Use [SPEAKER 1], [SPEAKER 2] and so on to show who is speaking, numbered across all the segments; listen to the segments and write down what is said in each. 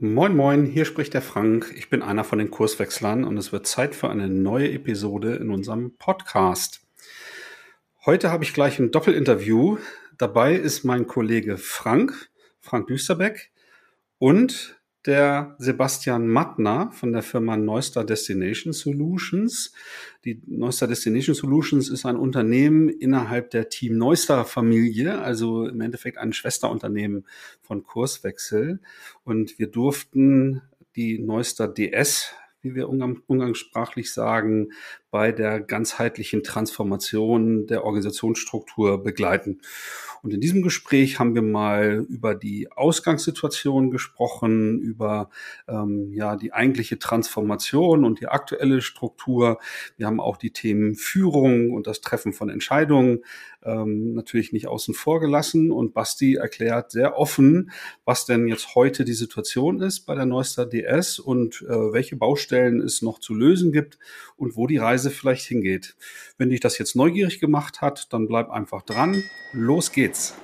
[SPEAKER 1] Moin, moin, hier spricht der Frank. Ich bin einer von den Kurswechslern und es wird Zeit für eine neue Episode in unserem Podcast. Heute habe ich gleich ein Doppelinterview. Dabei ist mein Kollege Frank, Frank Düsterbeck und der Sebastian Mattner von der Firma Neustar Destination Solutions. Die Neustar Destination Solutions ist ein Unternehmen innerhalb der Team Neustar Familie, also im Endeffekt ein Schwesterunternehmen von Kurswechsel. Und wir durften die Neustar DS wie wir umgangssprachlich sagen, bei der ganzheitlichen Transformation der Organisationsstruktur begleiten. Und in diesem Gespräch haben wir mal über die Ausgangssituation gesprochen, über ähm, ja die eigentliche Transformation und die aktuelle Struktur. Wir haben auch die Themen Führung und das Treffen von Entscheidungen ähm, natürlich nicht außen vor gelassen. Und Basti erklärt sehr offen, was denn jetzt heute die Situation ist bei der Neuster DS und äh, welche Baustellen es noch zu lösen gibt und wo die Reise vielleicht hingeht. Wenn dich das jetzt neugierig gemacht hat, dann bleib einfach dran. Los geht's.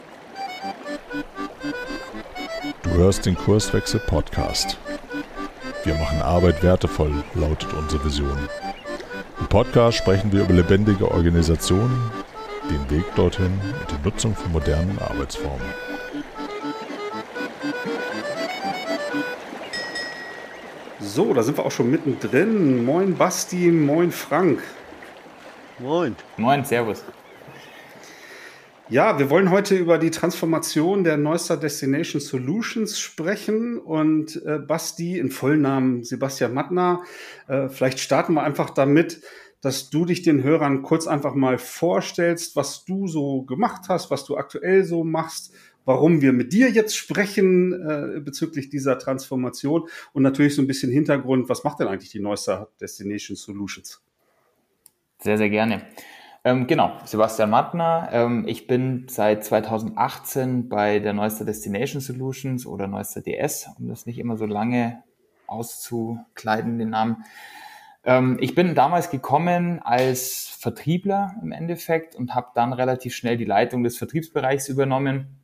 [SPEAKER 2] Du hörst den Kurswechsel Podcast. Wir machen Arbeit wertevoll, lautet unsere Vision. Im Podcast sprechen wir über lebendige Organisationen, den Weg dorthin und die Nutzung von modernen Arbeitsformen.
[SPEAKER 1] So, da sind wir auch schon mittendrin. Moin Basti, moin Frank.
[SPEAKER 3] Moin.
[SPEAKER 4] Moin, Servus.
[SPEAKER 1] Ja, wir wollen heute über die Transformation der Neustar Destination Solutions sprechen und äh, Basti in Vollnamen Sebastian Mattner. Äh, vielleicht starten wir einfach damit, dass du dich den Hörern kurz einfach mal vorstellst, was du so gemacht hast, was du aktuell so machst, warum wir mit dir jetzt sprechen äh, bezüglich dieser Transformation und natürlich so ein bisschen Hintergrund, was macht denn eigentlich die Neustar Destination Solutions?
[SPEAKER 4] Sehr, sehr gerne. Ähm, genau, Sebastian Mattner. Ähm, ich bin seit 2018 bei der Neuster Destination Solutions oder Neuster DS, um das nicht immer so lange auszukleiden, den Namen. Ähm, ich bin damals gekommen als Vertriebler im Endeffekt und habe dann relativ schnell die Leitung des Vertriebsbereichs übernommen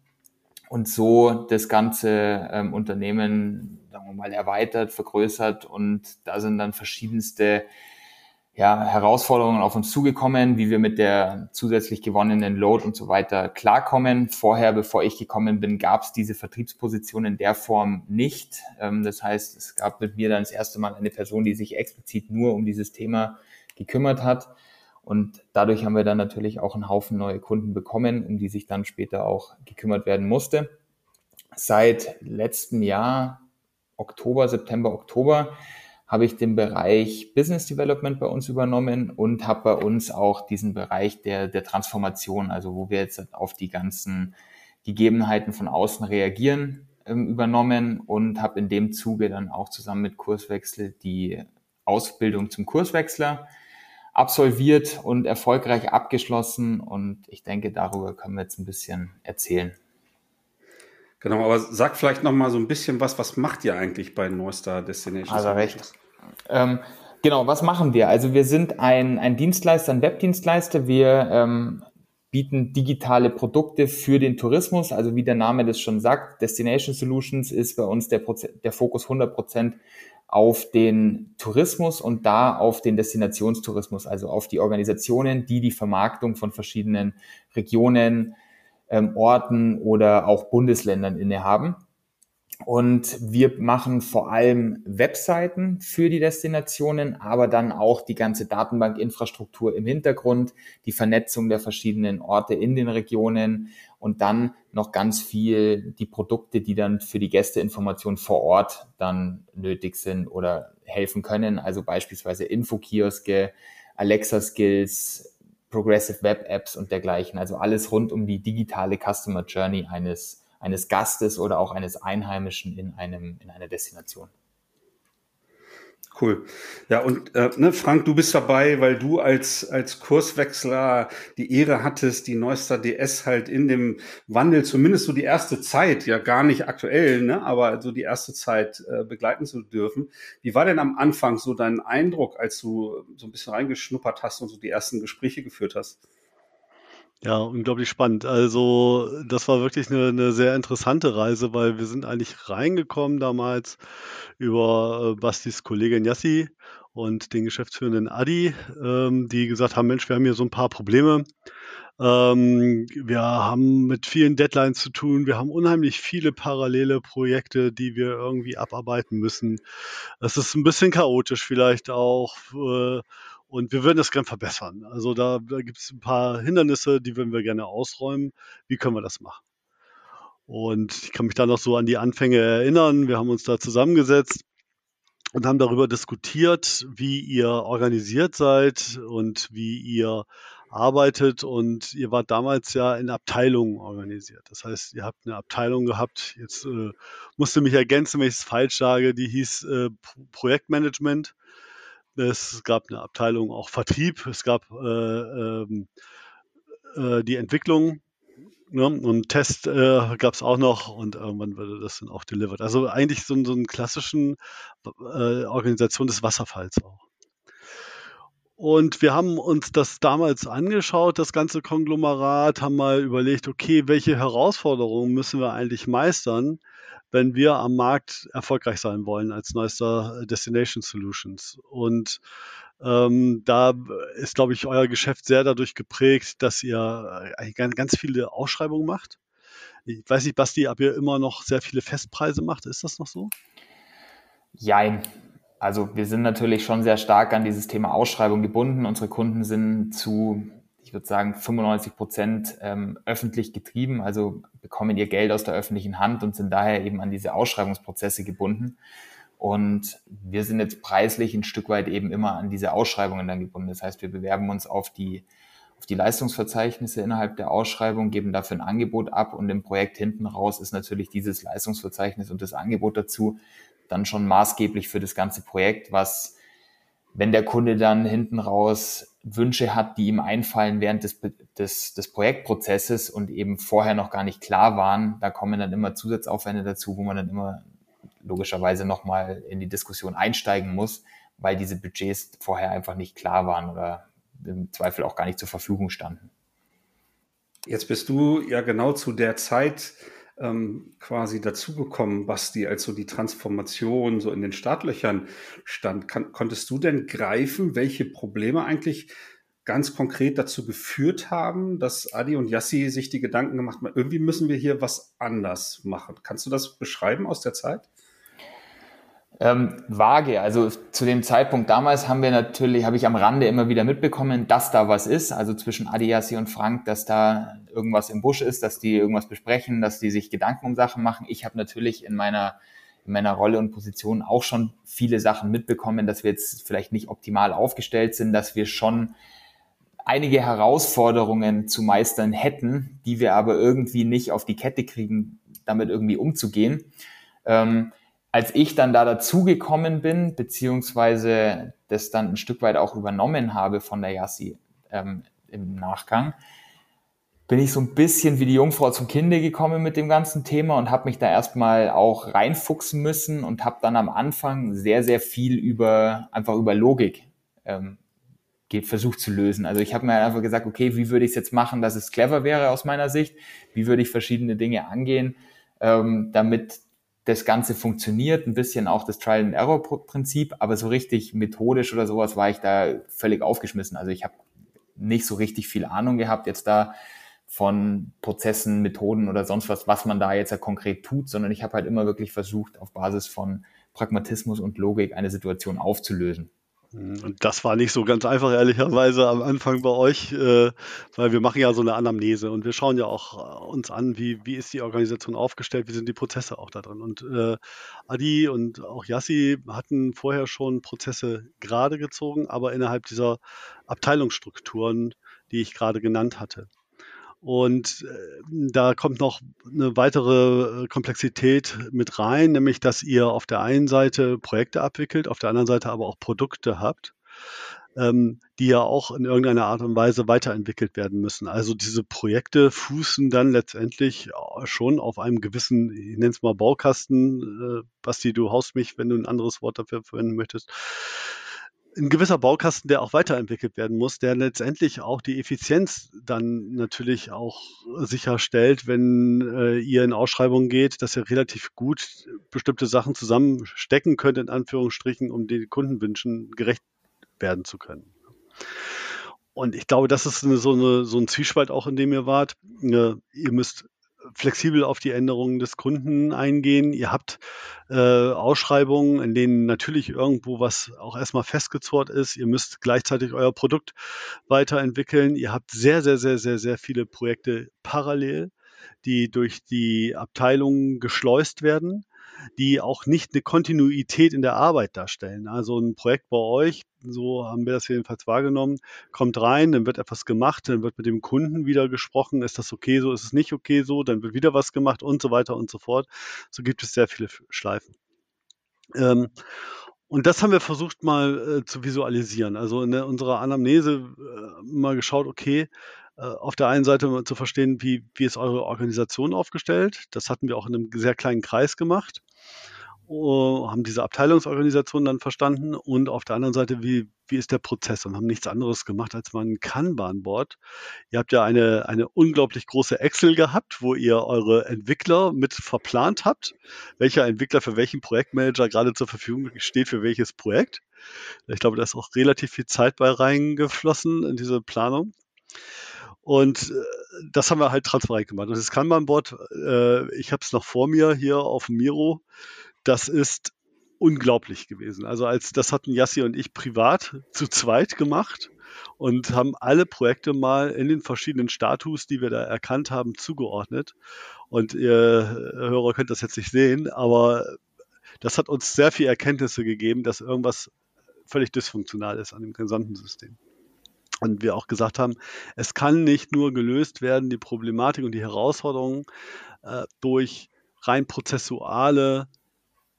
[SPEAKER 4] und so das ganze ähm, Unternehmen, sagen wir mal, erweitert, vergrößert und da sind dann verschiedenste ja, Herausforderungen auf uns zugekommen, wie wir mit der zusätzlich gewonnenen Load und so weiter klarkommen. Vorher, bevor ich gekommen bin, gab es diese Vertriebsposition in der Form nicht. Ähm, das heißt, es gab mit mir dann das erste Mal eine Person, die sich explizit nur um dieses Thema gekümmert hat. Und dadurch haben wir dann natürlich auch einen Haufen neue Kunden bekommen, um die sich dann später auch gekümmert werden musste. Seit letztem Jahr, Oktober, September, Oktober, habe ich den Bereich Business Development bei uns übernommen und habe bei uns auch diesen Bereich der, der Transformation, also wo wir jetzt auf die ganzen Gegebenheiten von außen reagieren, ähm, übernommen und habe in dem Zuge dann auch zusammen mit Kurswechsel die Ausbildung zum Kurswechsler absolviert und erfolgreich abgeschlossen. Und ich denke, darüber können wir jetzt ein bisschen erzählen.
[SPEAKER 1] Genau, aber sag vielleicht noch mal so ein bisschen was, was macht ihr eigentlich bei Neustar Destination?
[SPEAKER 4] Also recht. Ähm, genau, was machen wir? Also wir sind ein, ein Dienstleister, ein Webdienstleister. Wir ähm, bieten digitale Produkte für den Tourismus. Also wie der Name das schon sagt, Destination Solutions ist bei uns der, Proze der Fokus 100 Prozent auf den Tourismus und da auf den Destinationstourismus, also auf die Organisationen, die die Vermarktung von verschiedenen Regionen, ähm, Orten oder auch Bundesländern innehaben. Und wir machen vor allem Webseiten für die Destinationen, aber dann auch die ganze Datenbankinfrastruktur im Hintergrund, die Vernetzung der verschiedenen Orte in den Regionen und dann noch ganz viel die Produkte, die dann für die Gästeinformation vor Ort dann nötig sind oder helfen können. Also beispielsweise Infokioske, Alexa Skills, Progressive Web Apps und dergleichen. Also alles rund um die digitale Customer Journey eines, eines Gastes oder auch eines Einheimischen in einem, in einer Destination.
[SPEAKER 1] Cool. Ja, und äh, ne, Frank, du bist dabei, weil du als, als Kurswechsler die Ehre hattest, die Neuster DS halt in dem Wandel, zumindest so die erste Zeit, ja gar nicht aktuell, ne, aber so die erste Zeit äh, begleiten zu dürfen. Wie war denn am Anfang so dein Eindruck, als du so ein bisschen reingeschnuppert hast und so die ersten Gespräche geführt hast?
[SPEAKER 3] Ja, unglaublich spannend. Also, das war wirklich eine 'ne sehr interessante Reise, weil wir sind eigentlich reingekommen damals über, äh, Bastis Kollegin Yassi und den geschäftsführenden Adi, ähm, die gesagt haben: „Mensch, wir haben hier so ein paar Probleme. Ähm, wir haben mit vielen Deadlines zu tun. Wir haben unheimlich viele parallele Projekte, die wir irgendwie abarbeiten müssen. Es ist ein bisschen chaotisch vielleicht auch, äh, und wir würden das gern verbessern. Also, da da gibt's ein paar Hindernisse, die würden wir gerne ausräumen. Wie können wir das machen? Und ich kann mich da noch so an die Anfänge erinnern. Wir haben uns da zusammengesetzt und haben darüber diskutiert, wie ihr organisiert seid und wie ihr arbeitet. Und ihr wart damals ja in Abteilungen organisiert. Das heißt, ihr habt eine Abteilung gehabt, jetzt äh, musste mich ergänzen, wenn ich es falsch sage, die hieß äh, Projektmanagement. Es gab eine Abteilung auch Vertrieb, es gab äh, ähm, äh, die Entwicklung ne? und Test äh, gab es auch noch und irgendwann wurde das dann auch delivered. Also eigentlich so, so einen klassischen äh, Organisation des Wasserfalls auch. Und wir haben uns das damals angeschaut, das ganze Konglomerat, haben mal überlegt, okay, welche Herausforderungen müssen wir eigentlich meistern, wenn wir am Markt erfolgreich sein wollen als neuester Destination Solutions. Und ähm, da ist, glaube ich, euer Geschäft sehr dadurch geprägt, dass ihr eigentlich ganz viele Ausschreibungen macht. Ich weiß nicht, Basti, ob ihr immer noch sehr viele Festpreise macht. Ist das noch so?
[SPEAKER 4] Jein. Also wir sind natürlich schon sehr stark an dieses Thema Ausschreibung gebunden. Unsere Kunden sind zu, ich würde sagen, 95 Prozent ähm, öffentlich getrieben, also bekommen ihr Geld aus der öffentlichen Hand und sind daher eben an diese Ausschreibungsprozesse gebunden. Und wir sind jetzt preislich ein Stück weit eben immer an diese Ausschreibungen dann gebunden. Das heißt, wir bewerben uns auf die, auf die Leistungsverzeichnisse innerhalb der Ausschreibung, geben dafür ein Angebot ab und im Projekt hinten raus ist natürlich dieses Leistungsverzeichnis und das Angebot dazu dann schon maßgeblich für das ganze Projekt, was, wenn der Kunde dann hinten raus Wünsche hat, die ihm einfallen während des, des, des Projektprozesses und eben vorher noch gar nicht klar waren, da kommen dann immer Zusatzaufwände dazu, wo man dann immer logischerweise nochmal in die Diskussion einsteigen muss, weil diese Budgets vorher einfach nicht klar waren oder im Zweifel auch gar nicht zur Verfügung standen.
[SPEAKER 1] Jetzt bist du ja genau zu der Zeit ähm, quasi dazugekommen, Basti, als so die Transformation so in den Startlöchern stand. Kann, konntest du denn greifen, welche Probleme eigentlich ganz konkret dazu geführt haben, dass Adi und Yassi sich die Gedanken gemacht haben, irgendwie müssen wir hier was anders machen. Kannst du das beschreiben aus der Zeit?
[SPEAKER 4] Ähm, vage. Also zu dem Zeitpunkt damals haben wir natürlich, habe ich am Rande immer wieder mitbekommen, dass da was ist. Also zwischen Adiasi und Frank, dass da irgendwas im Busch ist, dass die irgendwas besprechen, dass die sich Gedanken um Sachen machen. Ich habe natürlich in meiner in meiner Rolle und Position auch schon viele Sachen mitbekommen, dass wir jetzt vielleicht nicht optimal aufgestellt sind, dass wir schon einige Herausforderungen zu meistern hätten, die wir aber irgendwie nicht auf die Kette kriegen, damit irgendwie umzugehen. Ähm, als ich dann da dazugekommen bin, beziehungsweise das dann ein Stück weit auch übernommen habe von der Yassi ähm, im Nachgang, bin ich so ein bisschen wie die Jungfrau zum Kinde gekommen mit dem ganzen Thema und habe mich da erstmal auch reinfuchsen müssen und habe dann am Anfang sehr, sehr viel über einfach über Logik ähm, versucht zu lösen. Also ich habe mir einfach gesagt, okay, wie würde ich es jetzt machen, dass es clever wäre aus meiner Sicht? Wie würde ich verschiedene Dinge angehen, ähm, damit das Ganze funktioniert, ein bisschen auch das Trial-and-Error-Prinzip, aber so richtig methodisch oder sowas war ich da völlig aufgeschmissen. Also ich habe nicht so richtig viel Ahnung gehabt jetzt da von Prozessen, Methoden oder sonst was, was man da jetzt ja konkret tut, sondern ich habe halt immer wirklich versucht, auf Basis von Pragmatismus und Logik eine Situation aufzulösen.
[SPEAKER 3] Und das war nicht so ganz einfach, ehrlicherweise, am Anfang bei euch, äh, weil wir machen ja so eine Anamnese und wir schauen ja auch äh, uns an, wie, wie ist die Organisation aufgestellt, wie sind die Prozesse auch da drin. Und äh, Adi und auch Yassi hatten vorher schon Prozesse gerade gezogen, aber innerhalb dieser Abteilungsstrukturen, die ich gerade genannt hatte. Und äh, da kommt noch eine weitere äh, Komplexität mit rein, nämlich dass ihr auf der einen Seite Projekte abwickelt, auf der anderen Seite aber auch Produkte habt, ähm, die ja auch in irgendeiner Art und Weise weiterentwickelt werden müssen. Also diese Projekte fußen dann letztendlich äh, schon auf einem gewissen, ich nenne es mal Baukasten, Basti, du haust mich, wenn du ein anderes Wort dafür verwenden möchtest ein gewisser Baukasten, der auch weiterentwickelt werden muss, der letztendlich auch die Effizienz dann natürlich auch sicherstellt, wenn äh, ihr in Ausschreibungen geht, dass ihr relativ gut bestimmte Sachen zusammenstecken könnt, in Anführungsstrichen, um den Kundenwünschen gerecht werden zu können. Und ich glaube, das ist eine, so, eine, so ein Zwiespalt auch, in dem ihr wart. Äh, ihr müsst flexibel auf die Änderungen des Kunden eingehen. Ihr habt äh, Ausschreibungen, in denen natürlich irgendwo was auch erstmal festgezurrt ist. Ihr müsst gleichzeitig euer Produkt weiterentwickeln. Ihr habt sehr, sehr, sehr, sehr, sehr viele Projekte parallel, die durch die Abteilungen geschleust werden die auch nicht eine Kontinuität in der Arbeit darstellen. Also ein Projekt bei euch, so haben wir das jedenfalls wahrgenommen, kommt rein, dann wird etwas gemacht, dann wird mit dem Kunden wieder gesprochen, ist das okay so, ist es nicht okay so, dann wird wieder was gemacht und so weiter und so fort. So gibt es sehr viele Schleifen. Ähm, und das haben wir versucht mal äh, zu visualisieren. Also in der, unserer Anamnese äh, mal geschaut, okay, auf der einen Seite zu verstehen, wie, wie ist eure Organisation aufgestellt. Das hatten wir auch in einem sehr kleinen Kreis gemacht. Uh, haben diese Abteilungsorganisation dann verstanden und auf der anderen Seite, wie, wie ist der Prozess und haben nichts anderes gemacht als mal ein Kanban-Board. Ihr habt ja eine, eine unglaublich große Excel gehabt, wo ihr eure Entwickler mit verplant habt, welcher Entwickler für welchen Projektmanager gerade zur Verfügung steht für welches Projekt. Ich glaube, da ist auch relativ viel Zeit bei reingeflossen in diese Planung. Und äh, das haben wir halt transparent gemacht. Und das Kanban-Board, äh, ich habe es noch vor mir hier auf Miro, das ist unglaublich gewesen. Also als das hatten Yassi und ich privat zu zweit gemacht und haben alle Projekte mal in den verschiedenen Status, die wir da erkannt haben, zugeordnet. Und ihr Hörer könnt das jetzt nicht sehen, aber das hat uns sehr viel Erkenntnisse gegeben, dass irgendwas völlig dysfunktional ist an dem gesamten System. Und wir auch gesagt haben, es kann nicht nur gelöst werden, die Problematik und die Herausforderungen äh, durch rein prozessuale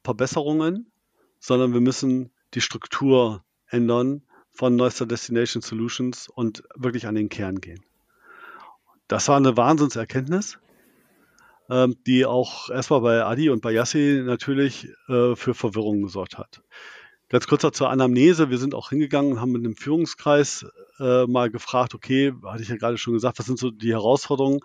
[SPEAKER 3] Verbesserungen, sondern wir müssen die Struktur ändern von Neuster Destination Solutions und wirklich an den Kern gehen. Das war eine Wahnsinnserkenntnis, äh, die auch erstmal bei Adi und bei Yassi natürlich äh, für Verwirrung gesorgt hat. Ganz kurz noch zur Anamnese. Wir sind auch hingegangen und haben mit einem Führungskreis äh, mal gefragt, okay, hatte ich ja gerade schon gesagt, was sind so die Herausforderungen,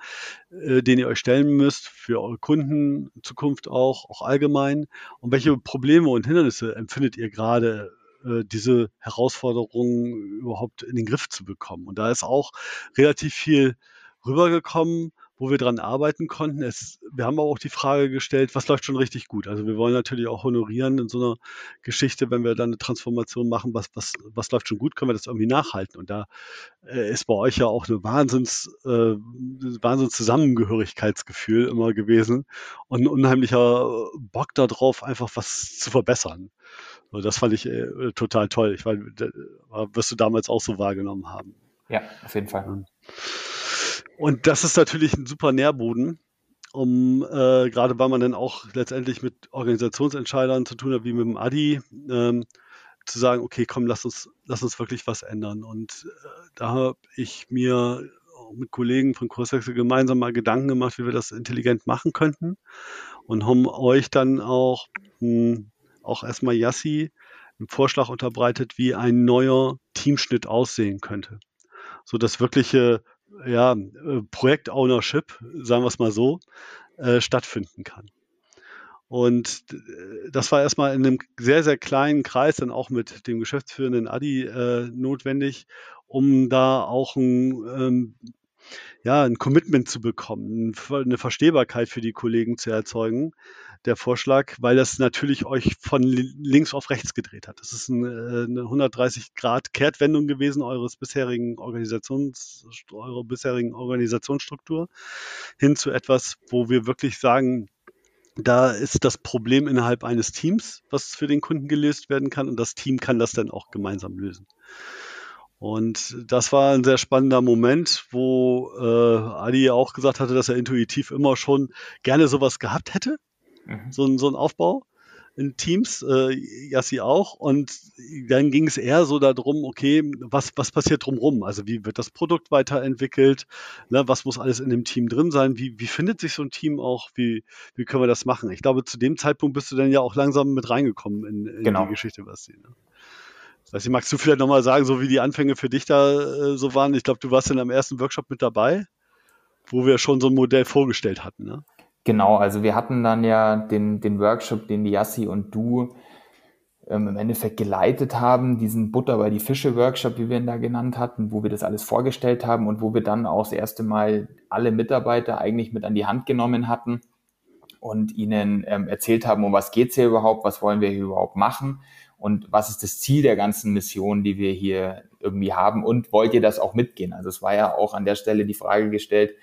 [SPEAKER 3] äh, denen ihr euch stellen müsst für eure Kunden, Zukunft auch, auch allgemein? Und welche Probleme und Hindernisse empfindet ihr gerade, äh, diese Herausforderungen überhaupt in den Griff zu bekommen? Und da ist auch relativ viel rübergekommen wo wir dran arbeiten konnten. Es, wir haben aber auch die Frage gestellt, was läuft schon richtig gut? Also wir wollen natürlich auch honorieren in so einer Geschichte, wenn wir dann eine Transformation machen, was, was, was läuft schon gut, können wir das irgendwie nachhalten. Und da äh, ist bei euch ja auch eine Wahnsinns, äh, Wahnsinns Zusammengehörigkeitsgefühl immer gewesen und ein unheimlicher Bock darauf, einfach was zu verbessern. Und das fand ich äh, total toll. Ich meine, wirst du damals auch so wahrgenommen haben.
[SPEAKER 4] Ja, auf jeden Fall.
[SPEAKER 3] Und das ist natürlich ein super Nährboden, um äh, gerade weil man dann auch letztendlich mit Organisationsentscheidern zu tun hat, wie mit dem Adi, ähm, zu sagen, okay, komm, lass uns, lass uns wirklich was ändern. Und äh, da habe ich mir mit Kollegen von Kurswechsel gemeinsam mal Gedanken gemacht, wie wir das intelligent machen könnten und haben euch dann auch, mh, hm, auch erstmal Yassi einen Vorschlag unterbreitet, wie ein neuer Teamschnitt aussehen könnte. So dass wirkliche ja, äh, Projekt-Ownership, sagen wir es mal so, äh, stattfinden kann. Und äh, das war erstmal in einem sehr, sehr kleinen Kreis, dann auch mit dem geschäftsführenden Adi äh, notwendig, um da auch ein, ähm, ja, ein Commitment zu bekommen, eine Verstehbarkeit für die Kollegen zu erzeugen, der Vorschlag, weil das natürlich euch von links auf rechts gedreht hat. Das ist eine, eine 130 Grad Kehrtwendung gewesen eures bisherigen Organisations, eurer bisherigen Organisationsstruktur hin zu etwas, wo wir wirklich sagen, da ist das Problem innerhalb eines Teams, was für den Kunden gelöst werden kann und das Team kann das dann auch gemeinsam lösen. Und das war ein sehr spannender Moment, wo äh, Adi auch gesagt hatte, dass er intuitiv immer schon gerne sowas gehabt hätte, Mhm. So, ein, so ein Aufbau in Teams, äh, Yassi auch. Und dann ging es eher so darum, okay, was, was passiert drumherum? Also wie wird das Produkt weiterentwickelt? Ne, was muss alles in dem Team drin sein? Wie, wie findet sich so ein Team auch? Wie, wie können wir das machen? Ich glaube, zu dem Zeitpunkt bist du dann ja auch langsam mit reingekommen in, in genau. die Geschichte, was sie. Ne? Weiß ich, magst du vielleicht nochmal sagen, so wie die Anfänge für dich da äh, so waren? Ich glaube, du warst in am ersten Workshop mit dabei, wo wir schon so ein Modell vorgestellt hatten, ne?
[SPEAKER 4] Genau, also wir hatten dann ja den, den Workshop, den Yassi und du ähm, im Endeffekt geleitet haben, diesen Butter bei die Fische Workshop, wie wir ihn da genannt hatten, wo wir das alles vorgestellt haben und wo wir dann auch das erste Mal alle Mitarbeiter eigentlich mit an die Hand genommen hatten und ihnen ähm, erzählt haben, um was geht's hier überhaupt, was wollen wir hier überhaupt machen und was ist das Ziel der ganzen Mission, die wir hier irgendwie haben und wollt ihr das auch mitgehen? Also es war ja auch an der Stelle die Frage gestellt,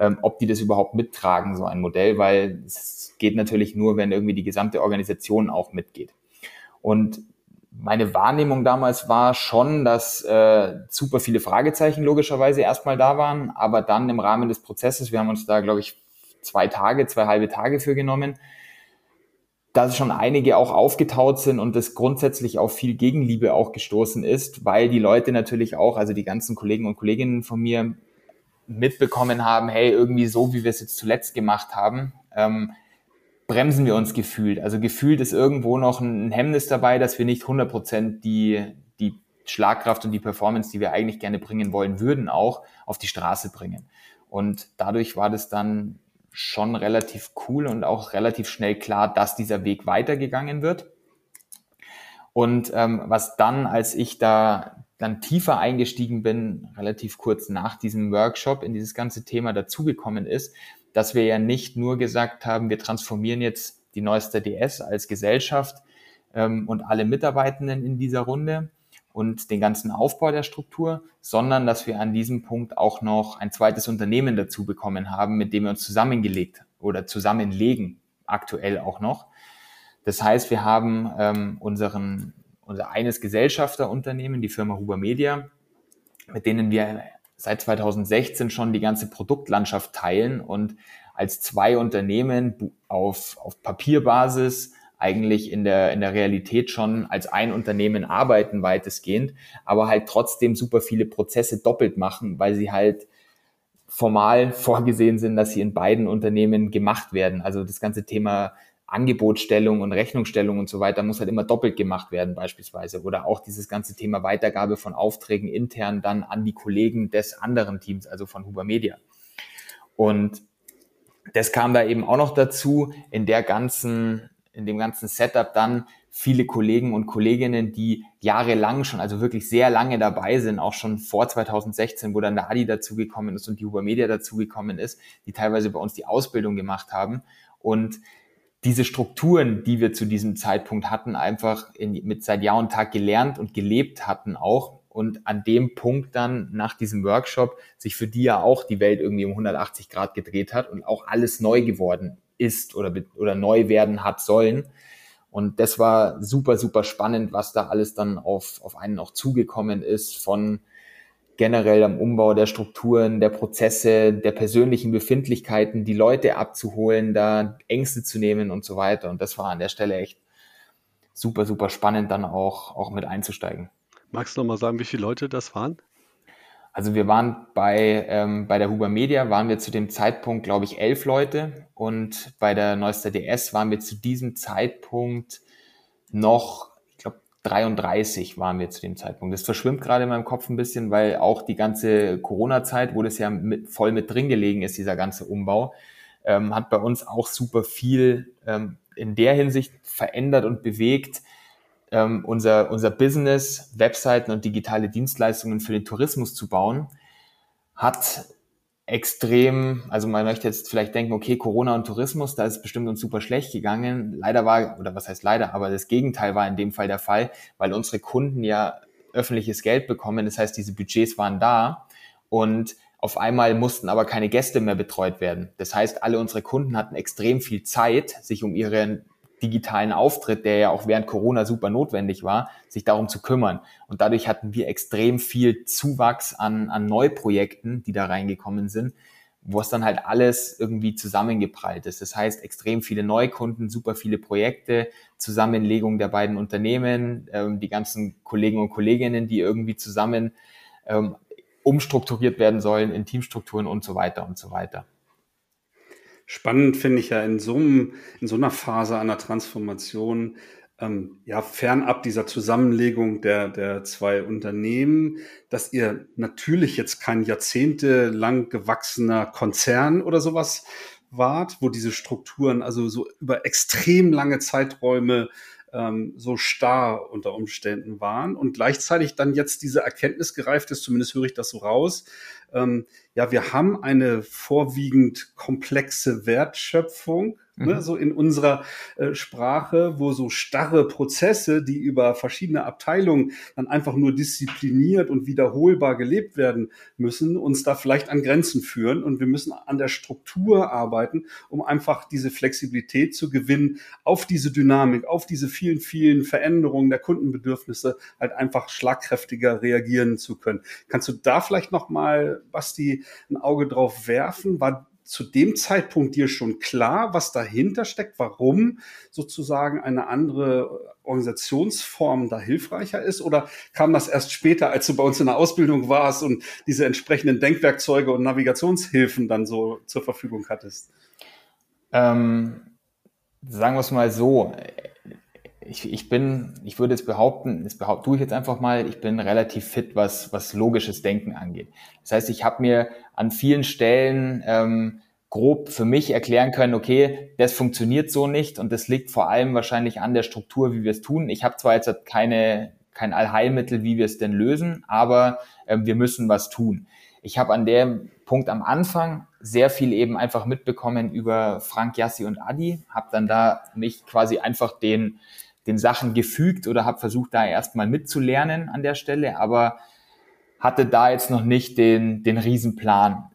[SPEAKER 4] ähm, ob die das überhaupt mittragen, so ein Modell, weil es geht natürlich nur, wenn irgendwie die gesamte Organisation auch mitgeht. Und meine Wahrnehmung damals war schon, dass äh, super viele Fragezeichen logischerweise erstmal da waren, aber dann im Rahmen des Prozesses, wir haben uns da, glaube ich, zwei Tage, zwei halbe Tage für genommen, dass schon einige auch aufgetaut sind und das grundsätzlich auf viel Gegenliebe auch gestoßen ist, weil die Leute natürlich auch, also die ganzen Kollegen und Kolleginnen von mir mitbekommen haben, hey, irgendwie so, wie wir es jetzt zuletzt gemacht haben, ähm, bremsen wir uns gefühlt. Also gefühlt ist irgendwo noch ein Hemmnis dabei, dass wir nicht 100 Prozent die, die Schlagkraft und die Performance, die wir eigentlich gerne bringen wollen würden, auch auf die Straße bringen. Und dadurch war das dann schon relativ cool und auch relativ schnell klar, dass dieser Weg weitergegangen wird. Und ähm, was dann, als ich da dann tiefer eingestiegen bin, relativ kurz nach diesem Workshop in dieses ganze Thema dazugekommen ist, dass wir ja nicht nur gesagt haben, wir transformieren jetzt die neueste DS als Gesellschaft ähm, und alle Mitarbeitenden in dieser Runde und den ganzen Aufbau der Struktur, sondern dass wir an diesem Punkt auch noch ein zweites Unternehmen dazu bekommen haben, mit dem wir uns zusammengelegt oder zusammenlegen, aktuell auch noch. Das heißt, wir haben ähm, unseren unser eines Gesellschafterunternehmen, die Firma Huber Media, mit denen wir seit 2016 schon die ganze Produktlandschaft teilen und als zwei Unternehmen auf, auf Papierbasis eigentlich in der, in der Realität schon als ein Unternehmen arbeiten weitestgehend, aber halt trotzdem super viele Prozesse doppelt machen, weil sie halt formal vorgesehen sind, dass sie in beiden Unternehmen gemacht werden. Also das ganze Thema Angebotstellung und Rechnungsstellung und so weiter muss halt immer doppelt gemacht werden beispielsweise. Oder auch dieses ganze Thema Weitergabe von Aufträgen intern dann an die Kollegen des anderen Teams, also von Huber Media. Und das kam da eben auch noch dazu, in der ganzen, in dem ganzen Setup dann viele Kollegen und Kolleginnen, die jahrelang schon, also wirklich sehr lange dabei sind, auch schon vor 2016, wo dann der Adi dazugekommen ist und die Huber Media dazugekommen ist, die teilweise bei uns die Ausbildung gemacht haben. Und diese Strukturen, die wir zu diesem Zeitpunkt hatten, einfach in, mit seit Jahr und Tag gelernt und gelebt hatten auch. Und an dem Punkt dann nach diesem Workshop sich für die ja auch die Welt irgendwie um 180 Grad gedreht hat und auch alles neu geworden ist oder, oder neu werden hat sollen. Und das war super, super spannend, was da alles dann auf, auf einen auch zugekommen ist von generell am Umbau der Strukturen, der Prozesse, der persönlichen Befindlichkeiten, die Leute abzuholen, da Ängste zu nehmen und so weiter. Und das war an der Stelle echt super, super spannend, dann auch, auch mit einzusteigen.
[SPEAKER 3] Magst du noch mal sagen, wie viele Leute das waren?
[SPEAKER 4] Also wir waren bei, ähm, bei der Huber Media waren wir zu dem Zeitpunkt, glaube ich, elf Leute und bei der Neuster DS waren wir zu diesem Zeitpunkt noch 33 waren wir zu dem Zeitpunkt. Das verschwimmt gerade in meinem Kopf ein bisschen, weil auch die ganze Corona-Zeit, wo das ja mit, voll mit drin gelegen ist, dieser ganze Umbau, ähm, hat bei uns auch super viel ähm, in der Hinsicht verändert und bewegt. Ähm, unser, unser Business, Webseiten und digitale Dienstleistungen für den Tourismus zu bauen, hat extrem, also man möchte jetzt vielleicht denken, okay, Corona und Tourismus, da ist bestimmt uns super schlecht gegangen. Leider war, oder was heißt leider, aber das Gegenteil war in dem Fall der Fall, weil unsere Kunden ja öffentliches Geld bekommen. Das heißt, diese Budgets waren da und auf einmal mussten aber keine Gäste mehr betreut werden. Das heißt, alle unsere Kunden hatten extrem viel Zeit, sich um ihren digitalen Auftritt, der ja auch während Corona super notwendig war, sich darum zu kümmern. Und dadurch hatten wir extrem viel Zuwachs an, an Neuprojekten, die da reingekommen sind, wo es dann halt alles irgendwie zusammengeprallt ist. Das heißt, extrem viele Neukunden, super viele Projekte, Zusammenlegung der beiden Unternehmen, ähm, die ganzen Kollegen und Kolleginnen, die irgendwie zusammen ähm, umstrukturiert werden sollen in Teamstrukturen und so weiter und so weiter.
[SPEAKER 1] Spannend finde ich ja in so, einem, in so einer Phase einer Transformation ähm, ja, fernab dieser Zusammenlegung der, der zwei Unternehmen, dass ihr natürlich jetzt kein jahrzehntelang gewachsener Konzern oder sowas wart, wo diese Strukturen also so über extrem lange Zeiträume ähm, so starr unter Umständen waren und gleichzeitig dann jetzt diese Erkenntnis gereift ist, zumindest höre ich das so raus, ähm, ja, wir haben eine vorwiegend komplexe Wertschöpfung, ne, mhm. so in unserer äh, Sprache, wo so starre Prozesse, die über verschiedene Abteilungen dann einfach nur diszipliniert und wiederholbar gelebt werden müssen, uns da vielleicht an Grenzen führen. Und wir müssen an der Struktur arbeiten, um einfach diese Flexibilität zu gewinnen, auf diese Dynamik, auf diese vielen, vielen Veränderungen der Kundenbedürfnisse halt einfach schlagkräftiger reagieren zu können. Kannst du da vielleicht noch mal, Basti, ein Auge drauf werfen? War zu dem Zeitpunkt dir schon klar, was dahinter steckt, warum sozusagen eine andere Organisationsform da hilfreicher ist? Oder kam das erst später, als du bei uns in der Ausbildung warst und diese entsprechenden Denkwerkzeuge und Navigationshilfen dann so zur Verfügung hattest?
[SPEAKER 4] Ähm, sagen wir es mal so. Ich, ich bin, ich würde jetzt behaupten, das behaupte tue ich jetzt einfach mal, ich bin relativ fit, was, was logisches Denken angeht. Das heißt, ich habe mir an vielen Stellen ähm, grob für mich erklären können, okay, das funktioniert so nicht und das liegt vor allem wahrscheinlich an der Struktur, wie wir es tun. Ich habe zwar jetzt keine, kein Allheilmittel, wie wir es denn lösen, aber äh, wir müssen was tun. Ich habe an dem Punkt am Anfang sehr viel eben einfach mitbekommen über Frank Jassi und Adi, habe dann da mich quasi einfach den, den Sachen gefügt oder habe versucht, da erstmal mitzulernen an der Stelle, aber hatte da jetzt noch nicht den, den Riesenplan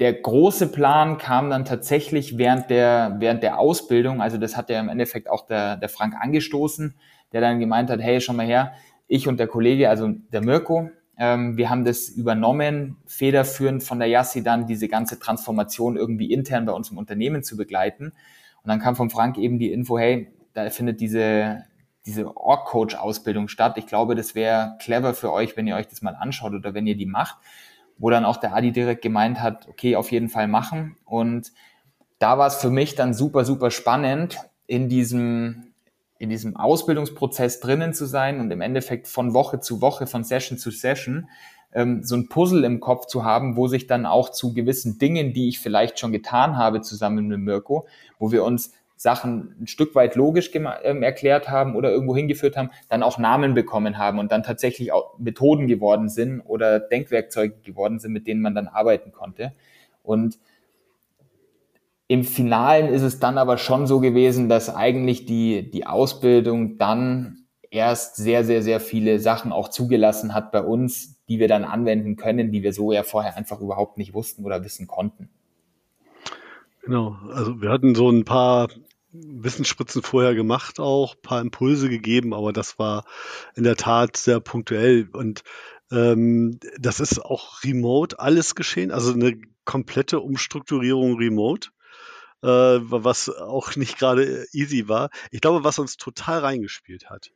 [SPEAKER 4] der große Plan kam dann tatsächlich während der, während der Ausbildung. Also das hat ja im Endeffekt auch der, der Frank angestoßen, der dann gemeint hat, hey, schau mal her, ich und der Kollege, also der Mirko, ähm, wir haben das übernommen, federführend von der Yassi dann diese ganze Transformation irgendwie intern bei uns im Unternehmen zu begleiten. Und dann kam von Frank eben die Info, hey, da findet diese, diese Org-Coach-Ausbildung statt. Ich glaube, das wäre clever für euch, wenn ihr euch das mal anschaut oder wenn ihr die macht wo dann auch der Adi direkt gemeint hat, okay, auf jeden Fall machen. Und da war es für mich dann super, super spannend, in diesem, in diesem Ausbildungsprozess drinnen zu sein und im Endeffekt von Woche zu Woche, von Session zu Session, ähm, so ein Puzzle im Kopf zu haben, wo sich dann auch zu gewissen Dingen, die ich vielleicht schon getan habe, zusammen mit Mirko, wo wir uns Sachen ein Stück weit logisch ähm, erklärt haben oder irgendwo hingeführt haben, dann auch Namen bekommen haben und dann tatsächlich auch Methoden geworden sind oder Denkwerkzeuge geworden sind, mit denen man dann arbeiten konnte. Und im Finalen ist es dann aber schon so gewesen, dass eigentlich die, die Ausbildung dann erst sehr, sehr, sehr viele Sachen auch zugelassen hat bei uns, die wir dann anwenden können, die wir so ja vorher einfach überhaupt nicht wussten oder wissen konnten.
[SPEAKER 3] Genau, also wir hatten so ein paar Wissensspritzen vorher gemacht auch, paar Impulse gegeben, aber das war in der Tat sehr punktuell und ähm, das ist auch remote alles geschehen, also eine komplette Umstrukturierung remote, äh, was auch nicht gerade easy war. Ich glaube, was uns total reingespielt hat,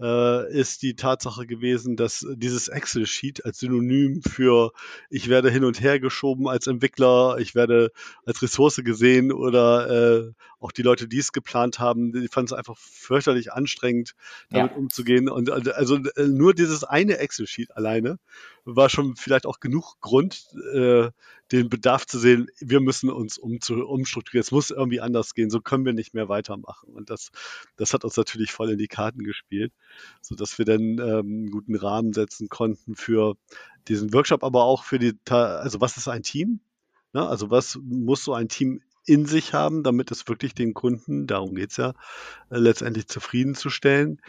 [SPEAKER 3] äh, ist die Tatsache gewesen, dass dieses Excel-Sheet als Synonym für ich werde hin und her geschoben als Entwickler, ich werde als Ressource gesehen oder äh, auch die Leute, die es geplant haben, die fanden es einfach fürchterlich anstrengend, damit ja. umzugehen. Und also äh, nur dieses eine Excel-Sheet alleine war schon vielleicht auch genug Grund, äh, den Bedarf zu sehen, wir müssen uns um, umstrukturieren. Es muss irgendwie anders gehen, so können wir nicht mehr weitermachen. Und das, das hat uns natürlich voll in die Karten gespielt, sodass wir dann ähm, einen guten Rahmen setzen konnten für diesen Workshop, aber auch für die, also was ist ein Team? Ne? Also was muss so ein Team in sich haben, damit es wirklich den Kunden, darum geht's ja, äh, letztendlich zufriedenzustellen.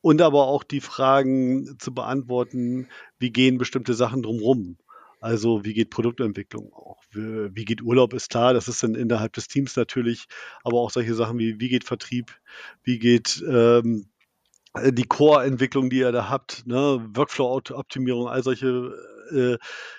[SPEAKER 3] Und aber auch die Fragen zu beantworten, wie gehen bestimmte Sachen drumherum? Also wie geht Produktentwicklung auch? Wie, geht Urlaub ist klar, das ist dann innerhalb des Teams natürlich, aber auch solche Sachen wie wie geht Vertrieb, wie geht ähm, die Core-Entwicklung, die ihr da habt, ne? Workflow-Optimierung, all solche äh,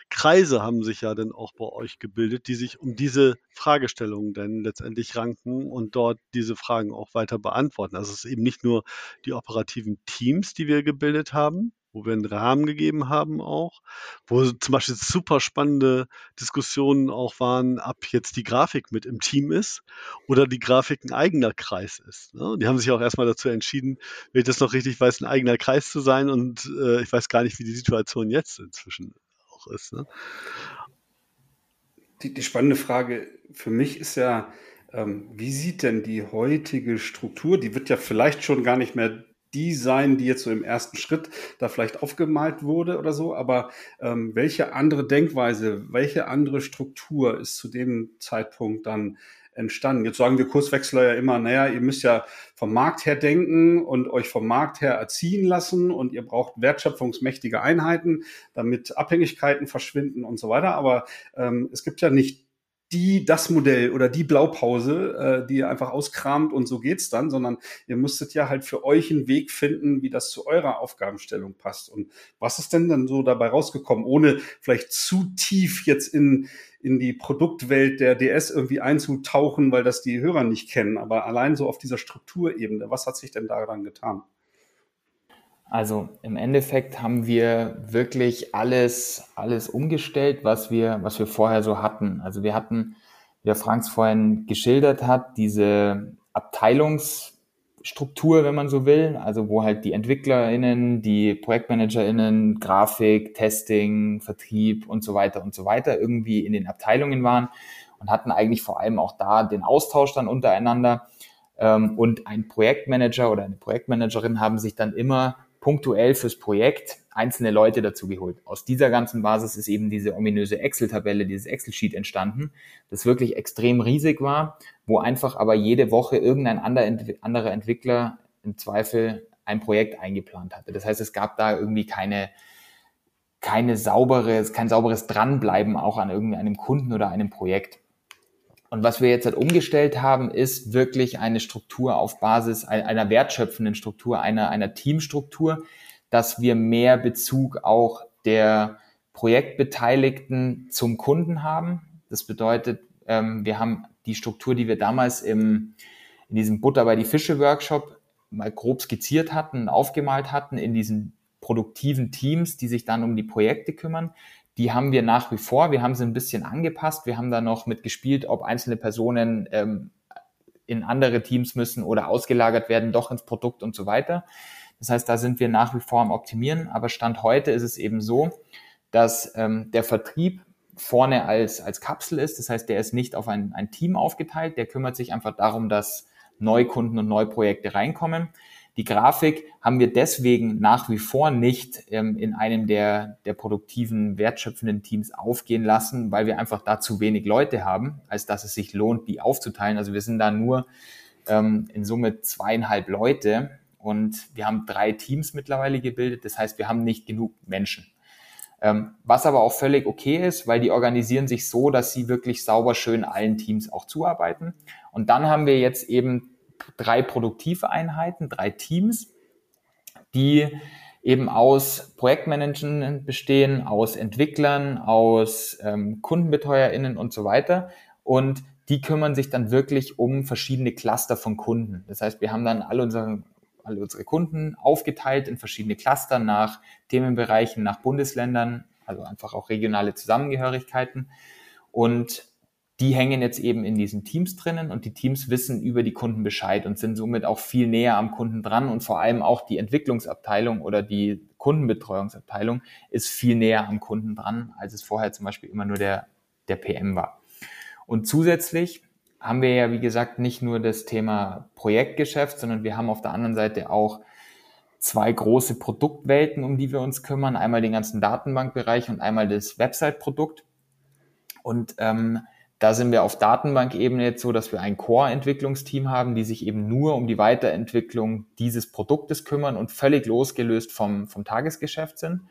[SPEAKER 3] Kreise haben sich ja dann auch bei euch gebildet, die sich um diese Fragestellungen dann letztendlich ranken und dort diese Fragen auch weiter beantworten. Also es ist eben nicht nur die operativen Teams, die wir gebildet haben, wo wir einen Rahmen gegeben haben auch, wo zum Beispiel super spannende Diskussionen auch waren, ob jetzt die Grafik mit im Team ist oder die Grafik ein eigener Kreis ist. Ne? Die haben sich auch erstmal dazu entschieden, wenn ich das noch richtig weiß, ein eigener Kreis zu sein und äh, ich weiß gar nicht, wie die Situation jetzt inzwischen auch ist. Ne?
[SPEAKER 1] Die, die spannende Frage für mich ist ja, ähm, wie sieht denn die heutige Struktur, die wird ja vielleicht schon gar nicht mehr die sein, die jetzt so im ersten Schritt da vielleicht aufgemalt wurde oder so, aber ähm, welche andere Denkweise, welche andere Struktur ist zu dem Zeitpunkt dann entstanden? Jetzt sagen wir Kurswechsler ja immer, naja, ihr müsst ja vom Markt her denken und euch vom Markt her erziehen lassen und ihr braucht wertschöpfungsmächtige Einheiten, damit Abhängigkeiten verschwinden und so weiter. Aber ähm, es gibt ja nicht die, das Modell oder die Blaupause, äh, die ihr einfach auskramt und so geht's dann, sondern ihr müsstet ja halt für euch einen Weg finden, wie das zu eurer Aufgabenstellung passt. Und was ist denn dann so dabei rausgekommen, ohne vielleicht zu tief jetzt in, in die Produktwelt der DS irgendwie einzutauchen, weil das die Hörer nicht kennen, aber allein so auf dieser Strukturebene, was hat sich denn daran getan?
[SPEAKER 4] Also im Endeffekt haben wir wirklich alles, alles umgestellt, was wir, was wir vorher so hatten. Also wir hatten, wie der Franks vorhin geschildert hat, diese Abteilungsstruktur, wenn man so will, also wo halt die EntwicklerInnen, die ProjektmanagerInnen, Grafik, Testing, Vertrieb und so weiter und so weiter irgendwie in den Abteilungen waren und hatten eigentlich vor allem auch da den Austausch dann untereinander. Ähm, und ein Projektmanager oder eine Projektmanagerin haben sich dann immer punktuell fürs Projekt einzelne Leute dazu geholt. Aus dieser ganzen Basis ist eben diese ominöse Excel-Tabelle, dieses Excel-Sheet entstanden, das wirklich extrem riesig war, wo einfach aber jede Woche irgendein anderer Entwickler im Zweifel ein Projekt eingeplant hatte. Das heißt, es gab da irgendwie keine, keine sauberes, kein sauberes Dranbleiben auch an irgendeinem Kunden oder einem Projekt. Und was wir jetzt halt umgestellt haben, ist wirklich eine Struktur auf Basis einer wertschöpfenden Struktur, einer, einer Teamstruktur, dass wir mehr Bezug auch der Projektbeteiligten zum Kunden haben. Das bedeutet, ähm, wir haben die Struktur, die wir damals im, in diesem Butter bei die Fische Workshop mal grob skizziert hatten, aufgemalt hatten, in diesen produktiven Teams, die sich dann um die Projekte kümmern die haben wir nach wie vor. Wir haben sie ein bisschen angepasst. Wir haben da noch mitgespielt, ob einzelne Personen ähm, in andere Teams müssen oder ausgelagert werden, doch ins Produkt und so weiter. Das heißt, da sind wir nach wie vor am Optimieren. Aber Stand heute ist es eben so, dass ähm, der Vertrieb vorne als, als Kapsel ist. Das heißt, der ist nicht auf ein, ein Team aufgeteilt. Der kümmert sich einfach darum, dass Neukunden und Neuprojekte reinkommen. Die Grafik haben wir deswegen nach wie vor nicht ähm, in einem der, der produktiven, wertschöpfenden Teams aufgehen lassen, weil wir einfach da zu wenig Leute haben, als dass es sich lohnt, die aufzuteilen. Also wir sind da nur ähm, in Summe zweieinhalb Leute und wir haben drei Teams mittlerweile gebildet. Das heißt, wir haben nicht genug Menschen. Ähm, was aber auch völlig okay ist, weil die organisieren sich so, dass sie wirklich sauber schön allen Teams auch zuarbeiten. Und dann haben wir jetzt eben drei produktive Einheiten, drei Teams, die eben aus Projektmanagern bestehen, aus Entwicklern, aus ähm, KundenbetreuerInnen und so weiter. Und die kümmern sich dann wirklich um verschiedene Cluster von Kunden. Das heißt, wir haben dann alle unsere, alle unsere Kunden aufgeteilt in verschiedene Cluster nach Themenbereichen, nach Bundesländern, also einfach auch regionale Zusammengehörigkeiten. Und die hängen jetzt eben in diesen Teams drinnen und die Teams wissen über die Kunden Bescheid und sind somit auch viel näher am Kunden dran und vor allem auch die Entwicklungsabteilung oder die Kundenbetreuungsabteilung ist viel näher am Kunden dran, als es vorher zum Beispiel immer nur der, der PM war. Und zusätzlich haben wir ja, wie gesagt, nicht nur das Thema Projektgeschäft, sondern wir haben auf der anderen Seite auch zwei große Produktwelten, um die wir uns kümmern. Einmal den ganzen Datenbankbereich und einmal das Website-Produkt. Und ähm, da sind wir auf Datenbankebene jetzt so, dass wir ein Core-Entwicklungsteam haben, die sich eben nur um die Weiterentwicklung dieses Produktes kümmern und völlig losgelöst vom, vom Tagesgeschäft sind.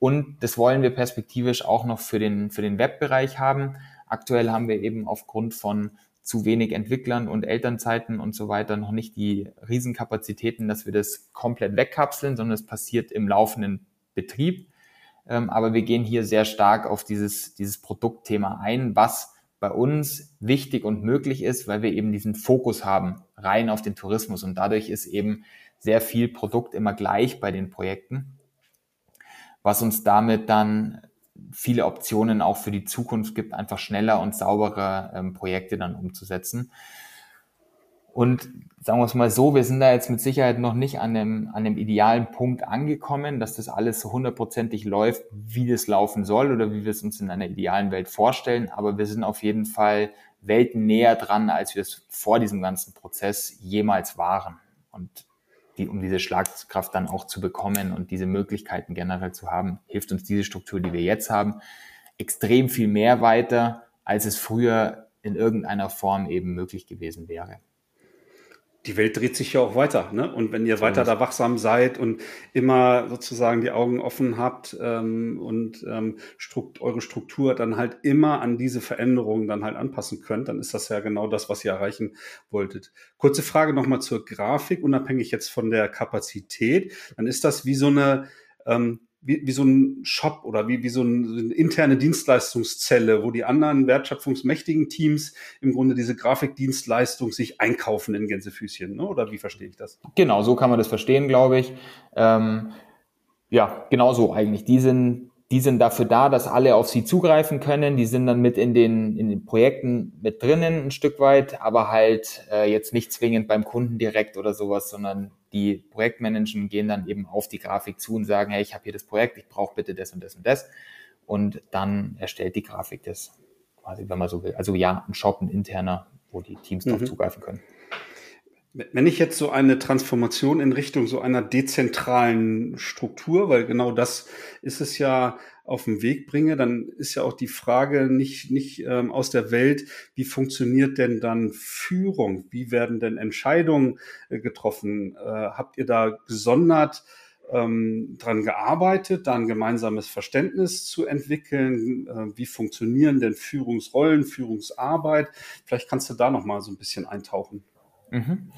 [SPEAKER 4] Und das wollen wir perspektivisch auch noch für den, für den Webbereich haben. Aktuell haben wir eben aufgrund von zu wenig Entwicklern und Elternzeiten und so weiter noch nicht die Riesenkapazitäten, dass wir das komplett wegkapseln, sondern es passiert im laufenden Betrieb. Ähm, aber wir gehen hier sehr stark auf dieses, dieses Produktthema ein, was bei uns wichtig und möglich ist, weil wir eben diesen Fokus haben rein auf den Tourismus und dadurch ist eben sehr viel Produkt immer gleich bei den Projekten. was uns damit dann viele Optionen auch für die Zukunft gibt, einfach schneller und sauberer ähm, Projekte dann umzusetzen. Und sagen wir es mal so, wir sind da jetzt mit Sicherheit noch nicht an dem, an dem idealen Punkt angekommen, dass das alles so hundertprozentig läuft, wie das laufen soll oder wie wir es uns in einer idealen Welt vorstellen. Aber wir sind auf jeden Fall Welten näher dran, als wir es vor diesem ganzen Prozess jemals waren. Und die, um diese Schlagkraft dann auch zu bekommen und diese Möglichkeiten generell zu haben, hilft uns diese Struktur, die wir jetzt haben, extrem viel mehr weiter, als es früher in irgendeiner Form eben möglich gewesen wäre
[SPEAKER 1] die Welt dreht sich ja auch weiter, ne? Und wenn ihr so weiter da wachsam seid und immer sozusagen die Augen offen habt ähm, und ähm, Strukt eure Struktur dann halt immer an diese Veränderungen dann halt anpassen könnt, dann ist das ja genau das, was ihr erreichen wolltet. Kurze Frage nochmal zur Grafik, unabhängig jetzt von der Kapazität. Dann ist das wie so eine ähm, wie, wie so ein Shop oder wie, wie so, ein, so eine interne Dienstleistungszelle, wo die anderen wertschöpfungsmächtigen Teams im Grunde diese Grafikdienstleistung sich einkaufen in Gänsefüßchen, ne? oder wie verstehe ich das?
[SPEAKER 4] Genau, so kann man das verstehen, glaube ich. Ähm, ja, genau so eigentlich. Die sind die sind dafür da, dass alle auf sie zugreifen können. Die sind dann mit in den, in den Projekten mit drinnen ein Stück weit, aber halt äh, jetzt nicht zwingend beim Kunden direkt oder sowas, sondern die Projektmanager gehen dann eben auf die Grafik zu und sagen, hey, ich habe hier das Projekt, ich brauche bitte das und das und das. Und dann erstellt die Grafik das quasi, wenn man so will. Also ja, ein Shop, ein interner, wo die Teams mhm. drauf zugreifen können.
[SPEAKER 1] Wenn ich jetzt so eine Transformation in Richtung so einer dezentralen Struktur, weil genau das ist es ja, auf den Weg bringe, dann ist ja auch die Frage nicht, nicht ähm, aus der Welt, wie funktioniert denn dann Führung? Wie werden denn Entscheidungen äh, getroffen? Äh, habt ihr da gesondert ähm, dran gearbeitet, da ein gemeinsames Verständnis zu entwickeln? Äh, wie funktionieren denn Führungsrollen, Führungsarbeit? Vielleicht kannst du da noch mal so ein bisschen eintauchen.
[SPEAKER 4] Mhm.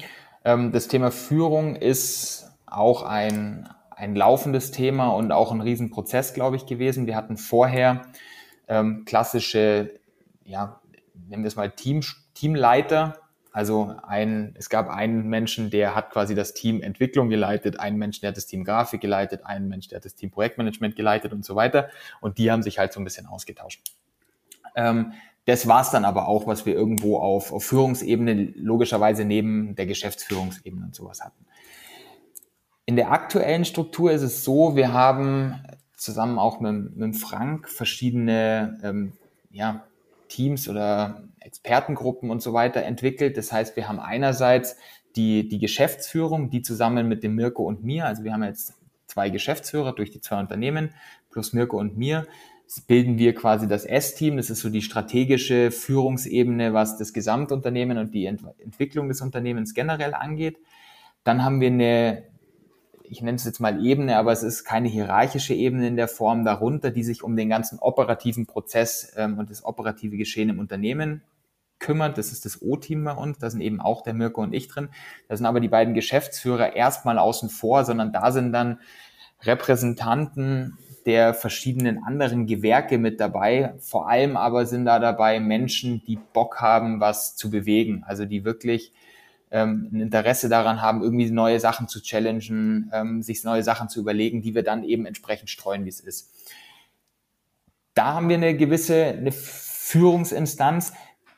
[SPEAKER 4] Ähm, das Thema Führung ist auch ein, ein laufendes Thema und auch ein Riesenprozess, glaube ich, gewesen. Wir hatten vorher ähm, klassische, ja, nennen wir es mal Team, Teamleiter. Also ein, es gab einen Menschen, der hat quasi das Team Entwicklung geleitet, einen Menschen, der hat das Team Grafik geleitet, einen Mensch, der hat das Team Projektmanagement geleitet und so weiter. Und die haben sich halt so ein bisschen ausgetauscht. Ähm, das war's dann aber auch, was wir irgendwo auf, auf Führungsebene logischerweise neben der Geschäftsführungsebene und sowas hatten. In der aktuellen Struktur ist es so, wir haben zusammen auch mit, mit Frank verschiedene ähm, ja, Teams oder Expertengruppen und so weiter entwickelt. Das heißt, wir haben einerseits die, die Geschäftsführung, die zusammen mit dem Mirko und mir, also wir haben jetzt zwei Geschäftsführer durch die zwei Unternehmen plus Mirko und mir, bilden wir quasi das S-Team. Das ist so die strategische Führungsebene, was das Gesamtunternehmen und die Ent Entwicklung des Unternehmens generell angeht. Dann haben wir eine, ich nenne es jetzt mal Ebene, aber es ist keine hierarchische Ebene in der Form darunter, die sich um den ganzen operativen Prozess ähm, und das operative Geschehen im Unternehmen kümmert. Das ist das O-Team bei uns. Da sind eben auch der Mirko und ich drin. Da sind aber die beiden Geschäftsführer erstmal außen vor, sondern da sind dann Repräsentanten der verschiedenen anderen Gewerke mit dabei. Vor allem aber sind da dabei Menschen, die Bock haben, was zu bewegen. Also die wirklich ähm, ein Interesse daran haben, irgendwie neue Sachen zu challengen, ähm, sich neue Sachen zu überlegen, die wir dann eben entsprechend streuen, wie es ist. Da haben wir eine gewisse eine Führungsinstanz,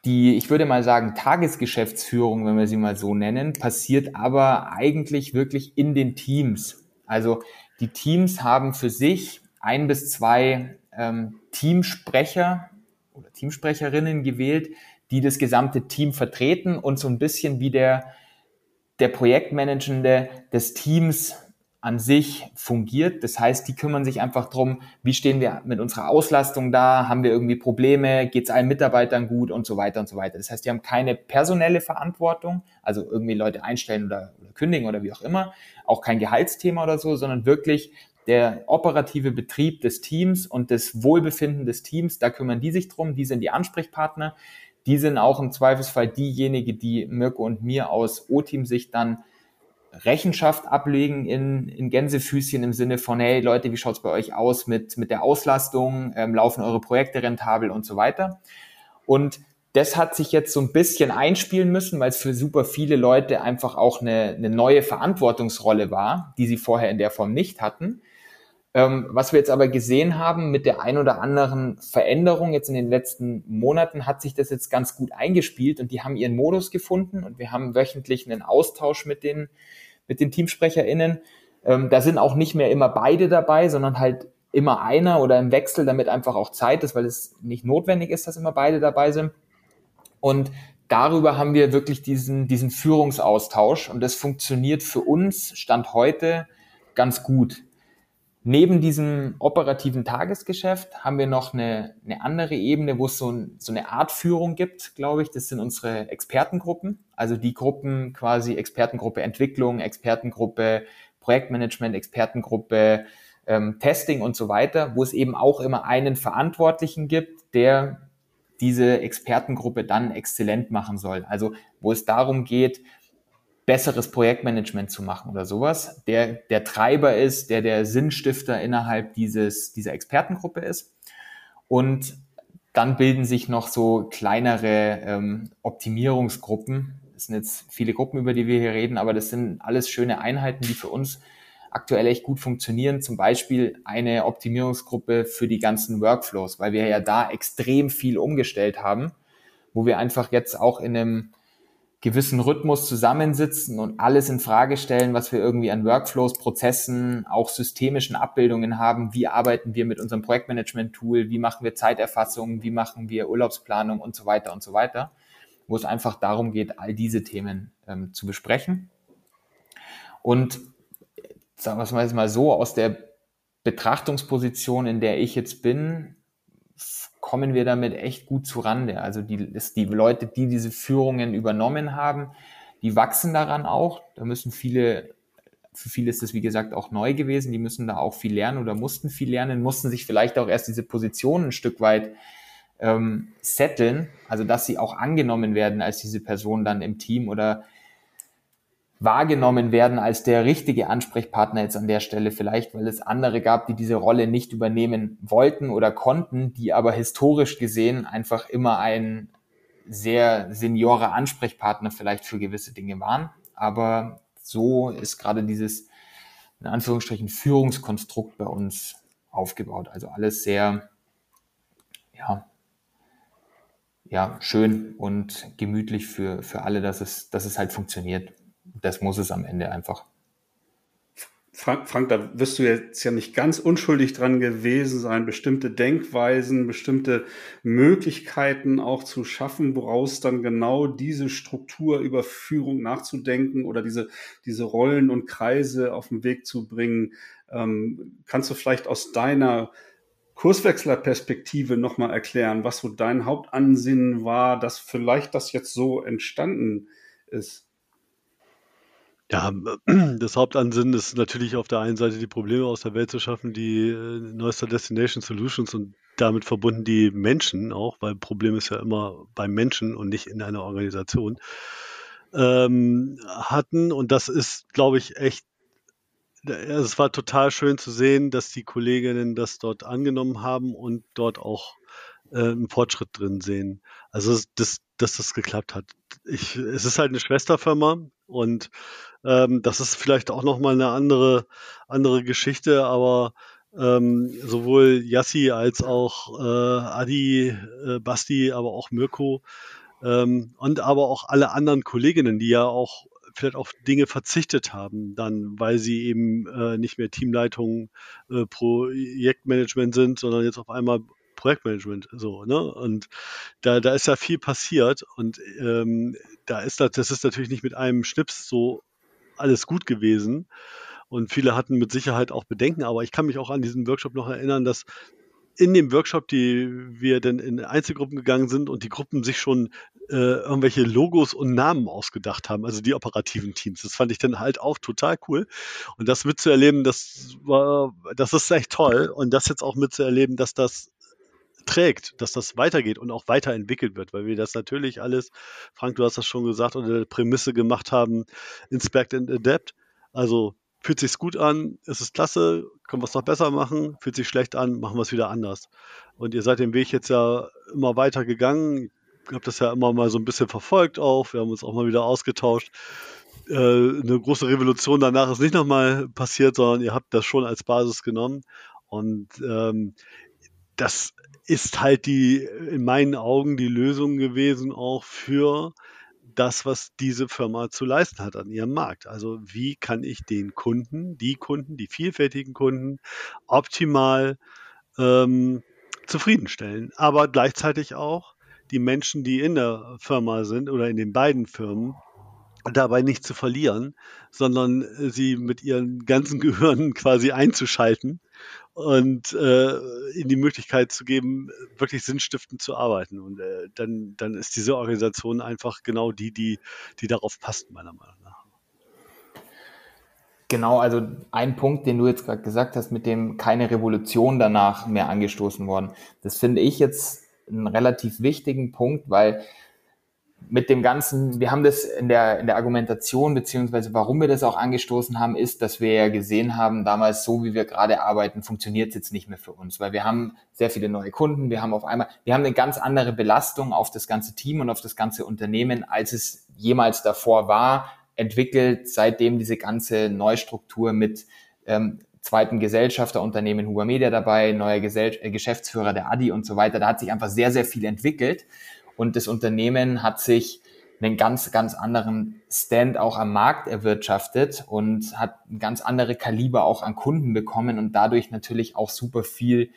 [SPEAKER 4] die, ich würde mal sagen, Tagesgeschäftsführung, wenn wir sie mal so nennen, passiert aber eigentlich wirklich in den Teams. Also die Teams haben für sich ein bis zwei ähm, Teamsprecher oder Teamsprecherinnen gewählt, die das gesamte Team vertreten und so ein bisschen wie der, der Projektmanagende des Teams an sich fungiert. Das heißt, die kümmern sich einfach drum, wie stehen wir mit unserer Auslastung da, haben wir irgendwie Probleme, geht es allen Mitarbeitern gut und so weiter und so weiter. Das heißt, die haben keine personelle Verantwortung, also irgendwie Leute einstellen oder, oder kündigen oder wie auch immer, auch kein Gehaltsthema oder so, sondern wirklich der operative Betrieb des Teams und das Wohlbefinden des Teams, da kümmern die sich drum, die sind die Ansprechpartner, die sind auch im Zweifelsfall diejenige, die Mirko und mir aus O-Team-Sicht dann Rechenschaft ablegen in, in Gänsefüßchen im Sinne von, hey Leute, wie schaut's bei euch aus mit, mit der Auslastung, ähm, laufen eure Projekte rentabel und so weiter. Und das hat sich jetzt so ein bisschen einspielen müssen, weil es für super viele Leute einfach auch eine, eine neue Verantwortungsrolle war, die sie vorher in der Form nicht hatten. Ähm, was wir jetzt aber gesehen haben mit der ein oder anderen Veränderung jetzt in den letzten Monaten, hat sich das jetzt ganz gut eingespielt und die haben ihren Modus gefunden und wir haben wöchentlich einen Austausch mit den, mit den TeamsprecherInnen. Ähm, da sind auch nicht mehr immer beide dabei, sondern halt immer einer oder im Wechsel, damit einfach auch Zeit ist, weil es nicht notwendig ist, dass immer beide dabei sind. Und darüber haben wir wirklich diesen, diesen Führungsaustausch und das funktioniert für uns, Stand heute, ganz gut. Neben diesem operativen Tagesgeschäft haben wir noch eine, eine andere Ebene, wo es so, ein, so eine Art Führung gibt, glaube ich. Das sind unsere Expertengruppen, also die Gruppen quasi Expertengruppe Entwicklung, Expertengruppe Projektmanagement, Expertengruppe ähm, Testing und so weiter, wo es eben auch immer einen Verantwortlichen gibt, der diese Expertengruppe dann exzellent machen soll. Also wo es darum geht, besseres Projektmanagement zu machen oder sowas, der der Treiber ist, der der Sinnstifter innerhalb dieses, dieser Expertengruppe ist. Und dann bilden sich noch so kleinere ähm, Optimierungsgruppen. Das sind jetzt viele Gruppen, über die wir hier reden, aber das sind alles schöne Einheiten, die für uns aktuell echt gut funktionieren. Zum Beispiel eine Optimierungsgruppe für die ganzen Workflows, weil wir ja da extrem viel umgestellt haben, wo wir einfach jetzt auch in einem gewissen Rhythmus zusammensitzen und alles in Frage stellen, was wir irgendwie an Workflows, Prozessen, auch systemischen Abbildungen haben. Wie arbeiten wir mit unserem Projektmanagement-Tool? Wie machen wir Zeiterfassung? Wie machen wir Urlaubsplanung und so weiter und so weiter? Wo es einfach darum geht, all diese Themen ähm, zu besprechen. Und sagen wir es mal so, aus der Betrachtungsposition, in der ich jetzt bin, kommen wir damit echt gut zu Rande. Also die, die Leute, die diese Führungen übernommen haben, die wachsen daran auch. Da müssen viele, für viele ist das wie gesagt auch neu gewesen, die müssen da auch viel lernen oder mussten viel lernen, mussten sich vielleicht auch erst diese Position ein Stück weit ähm, setteln, also dass sie auch angenommen werden als diese Person dann im Team oder wahrgenommen werden als der richtige Ansprechpartner jetzt an der Stelle vielleicht, weil es andere gab, die diese Rolle nicht übernehmen wollten oder konnten, die aber historisch gesehen einfach immer ein sehr seniorer Ansprechpartner vielleicht für gewisse Dinge waren. Aber so ist gerade dieses, in Anführungsstrichen, Führungskonstrukt bei uns aufgebaut. Also alles sehr, ja, ja, schön und gemütlich für, für alle, dass es, dass es halt funktioniert das muss es am Ende einfach.
[SPEAKER 1] Frank, Frank, da wirst du jetzt ja nicht ganz unschuldig dran gewesen sein, bestimmte Denkweisen, bestimmte Möglichkeiten auch zu schaffen, woraus dann genau diese Struktur über Führung nachzudenken oder diese, diese Rollen und Kreise auf den Weg zu bringen. Ähm, kannst du vielleicht aus deiner Kurswechslerperspektive nochmal erklären, was so dein Hauptansinnen war, dass vielleicht das jetzt so entstanden ist?
[SPEAKER 3] Ja, das Hauptansinnen ist natürlich auf der einen Seite die Probleme aus der Welt zu schaffen, die äh, neuester Destination Solutions und damit verbunden die Menschen auch, weil Problem ist ja immer beim Menschen und nicht in einer Organisation, ähm, hatten. Und das ist, glaube ich, echt, also es war total schön zu sehen, dass die Kolleginnen das dort angenommen haben und dort auch äh, einen Fortschritt drin sehen. Also das, dass das geklappt hat. Ich, es ist halt eine Schwesterfirma und ähm, das ist vielleicht auch nochmal eine andere, andere Geschichte, aber ähm, sowohl Yassi als auch äh, Adi, äh, Basti, aber auch Mirko ähm, und aber auch alle anderen Kolleginnen, die ja auch vielleicht auf Dinge verzichtet haben, dann, weil sie eben äh, nicht mehr Teamleitung, äh, Projektmanagement sind, sondern jetzt auf einmal Projektmanagement so, ne? Und da, da ist ja viel passiert und ähm, da ist das, das ist natürlich nicht mit einem Schnips so alles gut gewesen. Und viele hatten mit Sicherheit auch Bedenken, aber ich kann mich auch an diesen Workshop noch erinnern, dass in dem Workshop, die wir dann in Einzelgruppen gegangen sind und die Gruppen sich schon äh, irgendwelche Logos und Namen ausgedacht haben, also die operativen Teams. Das fand ich dann halt auch total cool. Und das mitzuerleben, das war, das ist echt toll. Und das jetzt auch mitzuerleben, dass das trägt, dass das weitergeht und auch weiterentwickelt wird, weil wir das natürlich alles, Frank, du hast das schon gesagt, unter der Prämisse gemacht haben, inspect and adapt. Also fühlt sich gut an, ist es klasse, können wir es noch besser machen, fühlt sich schlecht an, machen wir es wieder anders. Und ihr seid den Weg jetzt ja immer weiter gegangen. Ich habe das ja immer mal so ein bisschen verfolgt auch. Wir haben uns auch mal wieder ausgetauscht. äh, eine große Revolution danach ist nicht nochmal passiert, sondern ihr habt das schon als Basis genommen. Und ähm, das ist halt die, in meinen Augen, die Lösung gewesen auch für das, was diese Firma zu leisten hat an ihrem Markt. Also wie kann ich den Kunden, die Kunden, die vielfältigen Kunden optimal ähm, zufriedenstellen, aber gleichzeitig auch die Menschen, die in der Firma sind oder in den beiden Firmen, dabei nicht zu verlieren, sondern sie mit ihren ganzen Gehirnen quasi einzuschalten und äh, ihnen die Möglichkeit zu geben, wirklich sinnstiftend zu arbeiten. Und äh, dann, dann ist diese Organisation einfach genau die, die, die darauf passt, meiner Meinung nach.
[SPEAKER 4] Genau, also ein Punkt, den du jetzt gerade gesagt hast, mit dem keine Revolution danach mehr angestoßen worden. Das finde ich jetzt einen relativ wichtigen Punkt, weil mit dem Ganzen, wir haben das in der, in der Argumentation, beziehungsweise warum wir das auch angestoßen haben, ist, dass wir ja gesehen haben, damals so wie wir gerade arbeiten, funktioniert es jetzt nicht mehr für uns, weil wir haben sehr viele neue Kunden, wir haben auf einmal, wir haben eine ganz andere Belastung auf das ganze Team und auf das ganze Unternehmen, als es jemals davor war, entwickelt, seitdem diese ganze Neustruktur mit ähm, zweiten Gesellschafterunternehmen Huber Media dabei, neuer Gesell äh, Geschäftsführer der Adi und so weiter, da hat sich einfach sehr, sehr viel entwickelt und das Unternehmen hat sich einen ganz, ganz anderen Stand auch am Markt erwirtschaftet und hat ein ganz andere Kaliber auch an Kunden bekommen und dadurch natürlich auch super viel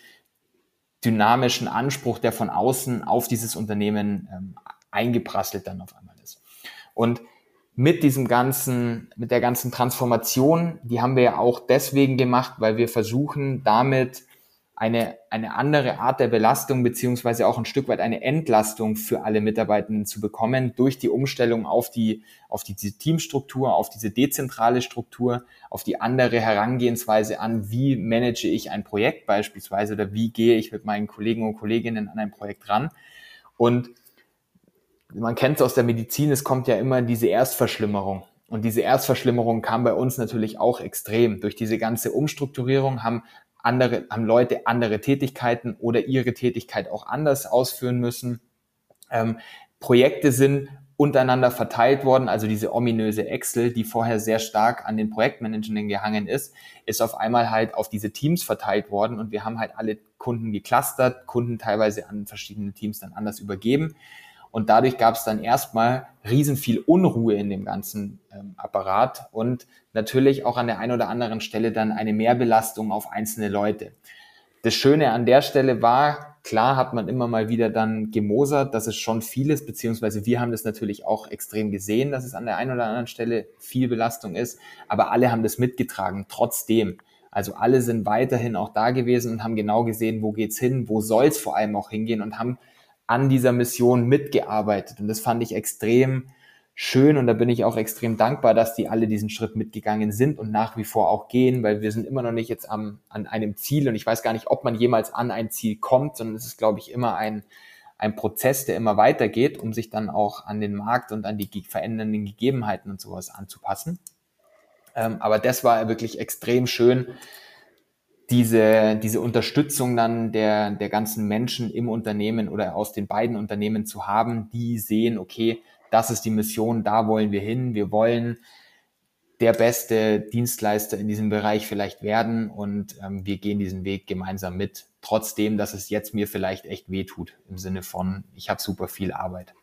[SPEAKER 4] dynamischen Anspruch, der von außen auf dieses Unternehmen ähm, eingeprasselt dann auf einmal ist. Und mit diesem ganzen, mit der ganzen Transformation, die haben wir ja auch deswegen gemacht, weil wir versuchen, damit eine, eine andere Art der Belastung beziehungsweise auch ein Stück weit eine Entlastung für alle Mitarbeitenden zu bekommen durch die Umstellung auf die, auf diese Teamstruktur, auf diese dezentrale Struktur, auf die andere Herangehensweise an, wie manage ich ein Projekt beispielsweise oder wie gehe ich mit meinen Kollegen und Kolleginnen an ein Projekt ran. Und man kennt es aus der Medizin, es kommt ja immer diese Erstverschlimmerung. Und diese Erstverschlimmerung kam bei uns natürlich auch extrem. Durch diese ganze Umstrukturierung haben andere, haben Leute andere Tätigkeiten oder ihre Tätigkeit auch anders ausführen müssen. Ähm, Projekte sind untereinander verteilt worden, also diese ominöse Excel, die vorher sehr stark an den Projektmanagern gehangen ist, ist auf einmal halt auf diese Teams verteilt worden und wir haben halt alle Kunden geclustert, Kunden teilweise an verschiedene Teams dann anders übergeben. Und dadurch gab es dann erstmal riesen viel Unruhe in dem ganzen ähm, Apparat und natürlich auch an der einen oder anderen Stelle dann eine Mehrbelastung auf einzelne Leute. Das Schöne an der Stelle war, klar hat man immer mal wieder dann gemosert, dass es schon vieles, beziehungsweise wir haben das natürlich auch extrem gesehen, dass es an der einen oder anderen Stelle viel Belastung ist, aber alle haben das mitgetragen, trotzdem. Also alle sind weiterhin auch da gewesen und haben genau gesehen, wo geht's hin, wo soll's vor allem auch hingehen und haben an dieser Mission mitgearbeitet. Und das fand ich extrem schön und da bin ich auch extrem dankbar, dass die alle diesen Schritt mitgegangen sind und nach wie vor auch gehen, weil wir sind immer noch nicht jetzt am, an einem Ziel und ich weiß gar nicht, ob man jemals an ein Ziel kommt, sondern es ist, glaube ich, immer ein, ein Prozess, der immer weitergeht, um sich dann auch an den Markt und an die verändernden Gegebenheiten und sowas anzupassen. Ähm, aber das war wirklich extrem schön, diese, diese Unterstützung dann der, der ganzen Menschen im Unternehmen oder aus den beiden Unternehmen zu haben, die sehen, okay, das ist die Mission, da wollen wir hin, wir wollen der beste Dienstleister in diesem Bereich vielleicht werden und ähm, wir gehen diesen Weg gemeinsam mit, trotzdem, dass es jetzt mir vielleicht echt weh tut, im Sinne von, ich habe super viel Arbeit.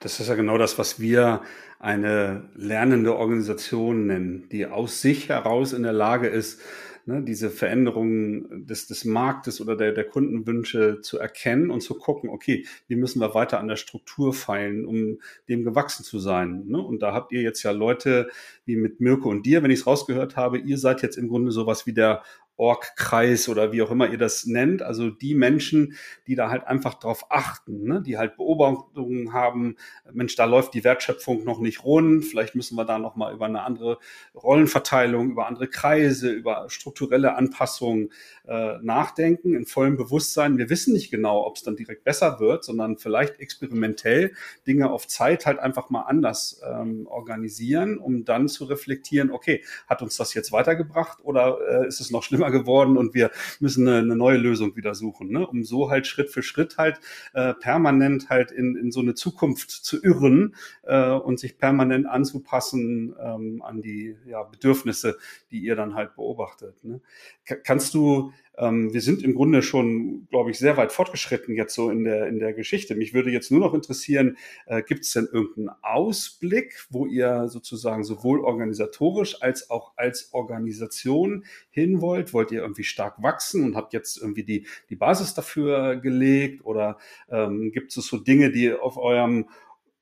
[SPEAKER 1] Das ist ja genau das, was wir eine lernende Organisation nennen, die aus sich heraus in der Lage ist, ne, diese Veränderungen des, des Marktes oder der, der Kundenwünsche zu erkennen und zu gucken, okay, wie müssen wir weiter an der Struktur feilen, um dem gewachsen zu sein. Ne? Und da habt ihr jetzt ja Leute wie mit Mirko und dir, wenn ich es rausgehört habe, ihr seid jetzt im Grunde sowas wie der Org-Kreis oder wie auch immer ihr das nennt. Also die Menschen, die da halt einfach drauf achten, ne? die halt Beobachtungen haben, Mensch, da läuft die Wertschöpfung noch nicht rund, vielleicht müssen wir da nochmal über eine andere Rollenverteilung, über andere Kreise, über strukturelle Anpassungen äh, nachdenken, in vollem Bewusstsein. Wir wissen nicht genau, ob es dann direkt besser wird, sondern vielleicht experimentell Dinge auf Zeit halt einfach mal anders ähm, organisieren, um dann zu reflektieren, okay, hat uns das jetzt weitergebracht oder äh, ist es noch schlimmer geworden und wir müssen eine, eine neue Lösung wieder suchen, ne? um so halt Schritt für Schritt halt äh, permanent halt in, in so eine Zukunft zu irren äh, und sich permanent anzupassen ähm, an die ja, Bedürfnisse, die ihr dann halt beobachtet. Ne? Kannst du ähm, wir sind im Grunde schon, glaube ich, sehr weit fortgeschritten jetzt so in der, in der Geschichte. Mich würde jetzt nur noch interessieren, äh, gibt es denn irgendeinen Ausblick, wo ihr sozusagen sowohl organisatorisch als auch als Organisation hin wollt? Wollt ihr irgendwie stark wachsen und habt jetzt irgendwie die, die Basis dafür gelegt? Oder ähm, gibt es so Dinge, die auf eurem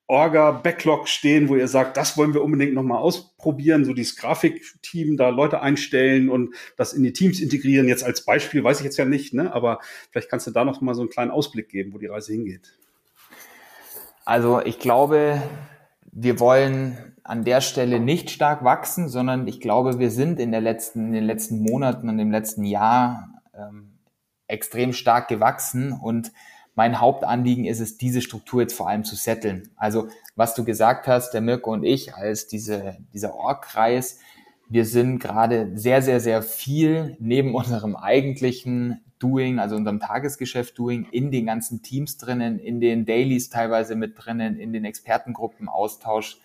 [SPEAKER 1] Orga-Backlog stehen, wo ihr sagt, das wollen wir unbedingt nochmal ausprobieren, so dieses Grafikteam, da Leute einstellen und das in die Teams integrieren. Jetzt als Beispiel weiß ich jetzt ja nicht, ne? aber vielleicht kannst du da noch mal so einen kleinen Ausblick geben, wo die Reise hingeht.
[SPEAKER 4] Also ich glaube, wir wollen an der Stelle nicht stark wachsen, sondern ich glaube, wir sind in, der letzten, in den letzten Monaten und im letzten Jahr ähm, extrem stark gewachsen und mein Hauptanliegen ist es, diese Struktur jetzt vor allem zu setteln. Also was du gesagt hast, der Mirko und ich als diese, dieser Org-Kreis, wir sind gerade sehr, sehr, sehr viel neben unserem eigentlichen Doing, also unserem Tagesgeschäft Doing, in den ganzen Teams drinnen, in den Dailies teilweise mit drinnen, in den Expertengruppen Austausch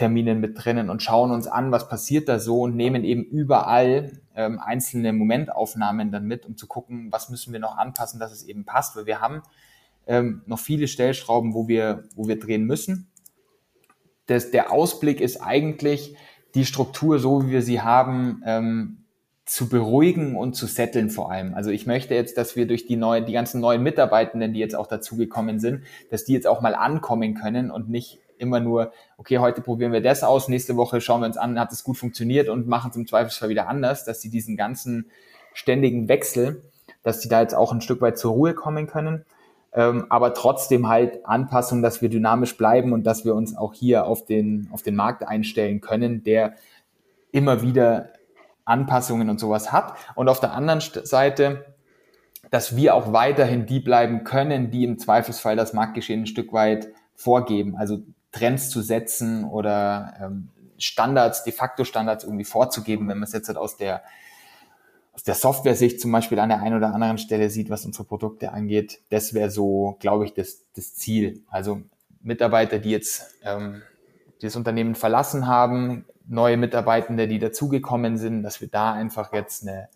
[SPEAKER 4] Terminen mit drinnen und schauen uns an, was passiert da so und nehmen eben überall ähm, einzelne Momentaufnahmen dann mit, um zu gucken, was müssen wir noch anpassen, dass es eben passt, weil wir haben ähm, noch viele Stellschrauben, wo wir, wo wir drehen müssen. Das, der Ausblick ist eigentlich, die Struktur, so wie wir sie haben, ähm, zu beruhigen und zu setteln vor allem. Also ich möchte jetzt, dass wir durch die neuen, die ganzen neuen Mitarbeitenden, die jetzt auch dazugekommen sind, dass die jetzt auch mal ankommen können und nicht immer nur, okay, heute probieren wir das aus, nächste Woche schauen wir uns an, hat es gut funktioniert und machen es im Zweifelsfall wieder anders, dass sie diesen ganzen ständigen Wechsel, dass sie da jetzt auch ein Stück weit zur Ruhe kommen können, ähm, aber trotzdem halt Anpassung, dass wir dynamisch bleiben und dass wir uns auch hier auf den, auf den Markt einstellen können, der immer wieder Anpassungen und sowas hat. Und auf der anderen Seite, dass wir auch weiterhin die bleiben können, die im Zweifelsfall das Marktgeschehen ein Stück weit vorgeben. Also Trends zu setzen oder ähm, Standards, de facto Standards irgendwie vorzugeben, wenn man es jetzt halt aus der aus der Software-Sicht zum Beispiel an der einen oder anderen Stelle sieht, was unsere Produkte angeht, das wäre so, glaube ich, das, das Ziel. Also Mitarbeiter, die jetzt ähm, das Unternehmen verlassen haben, neue Mitarbeitende, die dazugekommen sind, dass wir da einfach jetzt eine,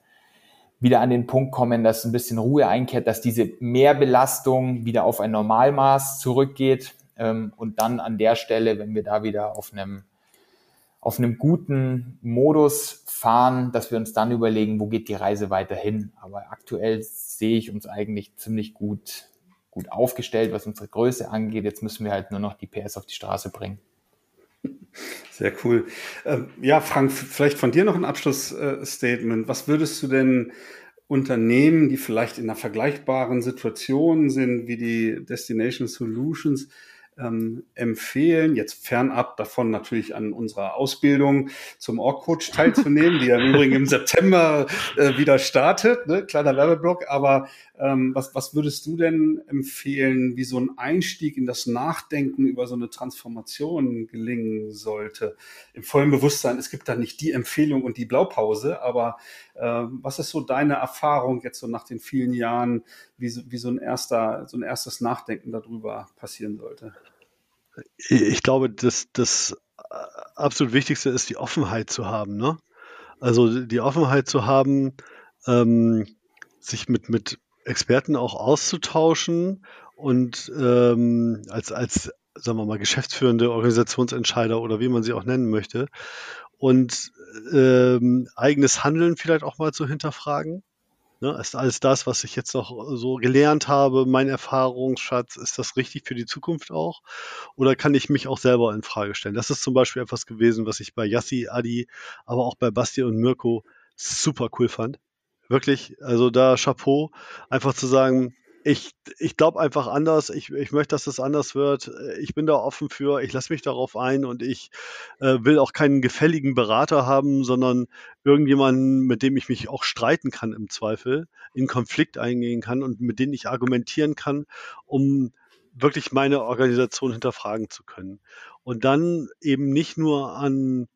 [SPEAKER 4] wieder an den Punkt kommen, dass ein bisschen Ruhe einkehrt, dass diese Mehrbelastung wieder auf ein Normalmaß zurückgeht, ähm, und dann an der Stelle, wenn wir da wieder auf einem auf einem guten Modus fahren, dass wir uns dann überlegen, wo geht die Reise weiterhin. Aber aktuell sehe ich uns eigentlich ziemlich gut, gut aufgestellt, was unsere Größe angeht. Jetzt müssen wir halt nur noch die PS auf die Straße bringen.
[SPEAKER 1] Sehr cool. Ähm, ja, Frank, vielleicht von dir noch ein Abschlussstatement. Was würdest du denn Unternehmen, die vielleicht in einer vergleichbaren Situation sind wie die Destination Solutions, ähm, empfehlen, jetzt fernab davon natürlich an unserer Ausbildung zum Org-Coach teilzunehmen, die ja im Übrigen im September äh, wieder startet, ne? kleiner Werbeblock, aber ähm, was, was würdest du denn empfehlen, wie so ein Einstieg in das Nachdenken über so eine Transformation gelingen sollte? Im vollen Bewusstsein, es gibt da nicht die Empfehlung und die Blaupause, aber äh, was ist so deine Erfahrung jetzt so nach den vielen Jahren, wie so, wie so ein erster, so ein erstes Nachdenken darüber passieren sollte?
[SPEAKER 3] Ich glaube, das, das absolut Wichtigste ist, die Offenheit zu haben. Ne? Also die Offenheit zu haben, ähm, sich mit, mit Experten auch auszutauschen und ähm, als, als, sagen wir mal, geschäftsführende Organisationsentscheider oder wie man sie auch nennen möchte und ähm, eigenes Handeln vielleicht auch mal zu hinterfragen. Ne, ist alles das, was ich jetzt noch so gelernt habe, mein Erfahrungsschatz, ist das richtig für die Zukunft auch? Oder kann ich mich auch selber in Frage stellen? Das ist zum Beispiel etwas gewesen, was ich bei Yassi, Adi, aber auch bei Basti und Mirko super cool fand. Wirklich, also da Chapeau, einfach zu sagen, ich, ich glaube einfach anders, ich, ich möchte, dass es anders wird. Ich bin da offen für, ich lasse mich darauf ein und ich äh, will auch keinen gefälligen Berater haben, sondern irgendjemanden, mit dem ich mich auch streiten kann im Zweifel, in Konflikt eingehen kann und mit dem ich argumentieren kann, um wirklich meine Organisation hinterfragen zu können. Und dann eben nicht nur an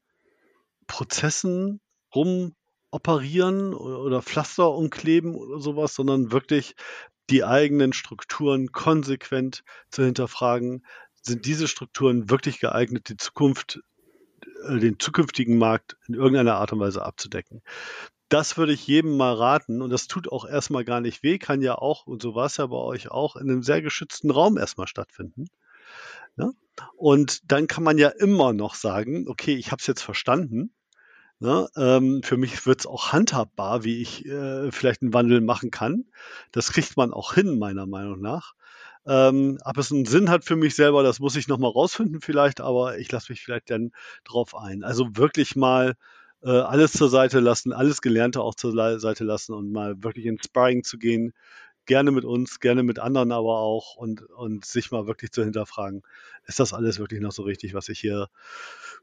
[SPEAKER 3] Prozessen rum operieren oder Pflaster umkleben oder sowas, sondern wirklich die eigenen Strukturen konsequent zu hinterfragen. Sind diese Strukturen wirklich geeignet, die Zukunft, äh, den zukünftigen Markt in irgendeiner Art und Weise abzudecken? Das würde ich jedem mal raten und das tut auch erstmal gar nicht weh, kann ja auch, und so war es ja bei euch auch, in einem sehr geschützten Raum erstmal stattfinden. Ja? Ne? Und dann kann man ja immer noch sagen, okay, ich habe es jetzt verstanden, Ne? Ähm, für mich wird es auch handhabbar, wie ich äh, vielleicht einen Wandel machen kann. Das kriegt man auch hin, meiner Meinung nach. Ähm, ob es einen Sinn hat für mich selber, das muss ich nochmal rausfinden vielleicht, aber ich lasse mich vielleicht dann drauf ein. Also wirklich mal äh, alles zur Seite lassen, alles Gelernte auch zur Seite lassen und mal wirklich ins Sparring zu gehen. Gerne mit uns, gerne mit anderen aber auch und, und sich mal wirklich zu hinterfragen, ist das alles wirklich noch so richtig, was ich hier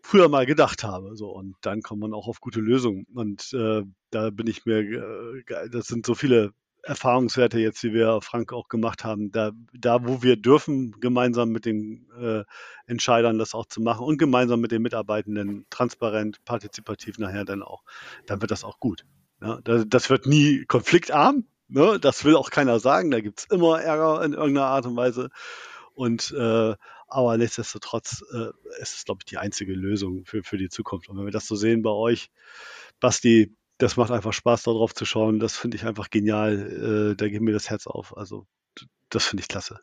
[SPEAKER 3] früher mal gedacht habe. So, und dann kommt man auch auf gute Lösungen. Und äh, da bin ich mir, äh, das sind so viele Erfahrungswerte jetzt, die wir Frank auch gemacht haben, da, da wo wir dürfen, gemeinsam mit den äh, Entscheidern das auch zu machen und gemeinsam mit den Mitarbeitenden transparent, partizipativ nachher dann auch, dann wird das auch gut. Ja, das, das wird nie konfliktarm, ne? das will auch keiner sagen, da gibt es immer Ärger in irgendeiner Art und Weise. Und äh, aber nichtsdestotrotz äh, ist es, glaube ich, die einzige Lösung für, für die Zukunft. Und wenn wir das so sehen bei euch, Basti, das macht einfach Spaß, darauf zu schauen. Das finde ich einfach genial. Äh, da geht mir das Herz auf. Also, das finde ich klasse.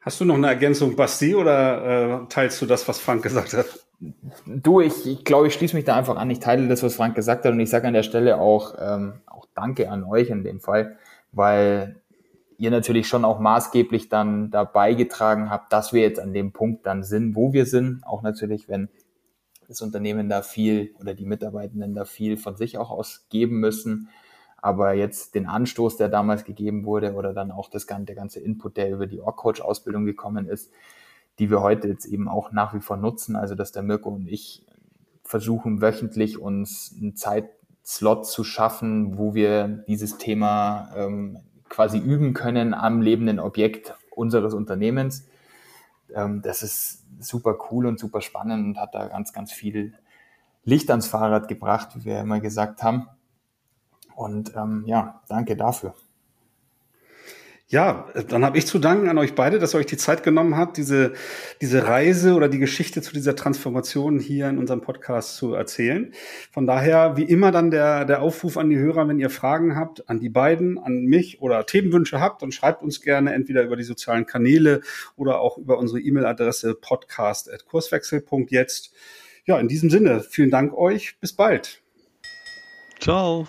[SPEAKER 1] Hast du noch eine Ergänzung, Basti, oder äh, teilst du das, was Frank gesagt hat?
[SPEAKER 4] Du, ich, ich glaube, ich schließe mich da einfach an. Ich teile das, was Frank gesagt hat. Und ich sage an der Stelle auch, ähm, auch Danke an euch in dem Fall, weil ihr natürlich schon auch maßgeblich dann dabei getragen habt, dass wir jetzt an dem Punkt dann sind, wo wir sind. Auch natürlich, wenn das Unternehmen da viel oder die Mitarbeitenden da viel von sich auch ausgeben müssen. Aber jetzt den Anstoß, der damals gegeben wurde oder dann auch das, der ganze Input, der über die Org-Coach-Ausbildung gekommen ist, die wir heute jetzt eben auch nach wie vor nutzen. Also, dass der Mirko und ich versuchen wöchentlich uns einen Zeitslot zu schaffen, wo wir dieses Thema ähm, quasi üben können am lebenden Objekt unseres Unternehmens. Ähm, das ist super cool und super spannend und hat da ganz, ganz viel Licht ans Fahrrad gebracht, wie wir immer gesagt haben. Und ähm, ja, danke dafür.
[SPEAKER 1] Ja, dann habe ich zu danken an euch beide, dass ihr euch die Zeit genommen habt, diese, diese Reise oder die Geschichte zu dieser Transformation hier in unserem Podcast zu erzählen. Von daher, wie immer, dann der, der Aufruf an die Hörer, wenn ihr Fragen habt, an die beiden, an mich oder Themenwünsche habt, dann schreibt uns gerne entweder über die sozialen Kanäle oder auch über unsere E-Mail-Adresse podcast.kurswechsel.jetzt. Ja, in diesem Sinne, vielen Dank euch. Bis bald.
[SPEAKER 3] Ciao.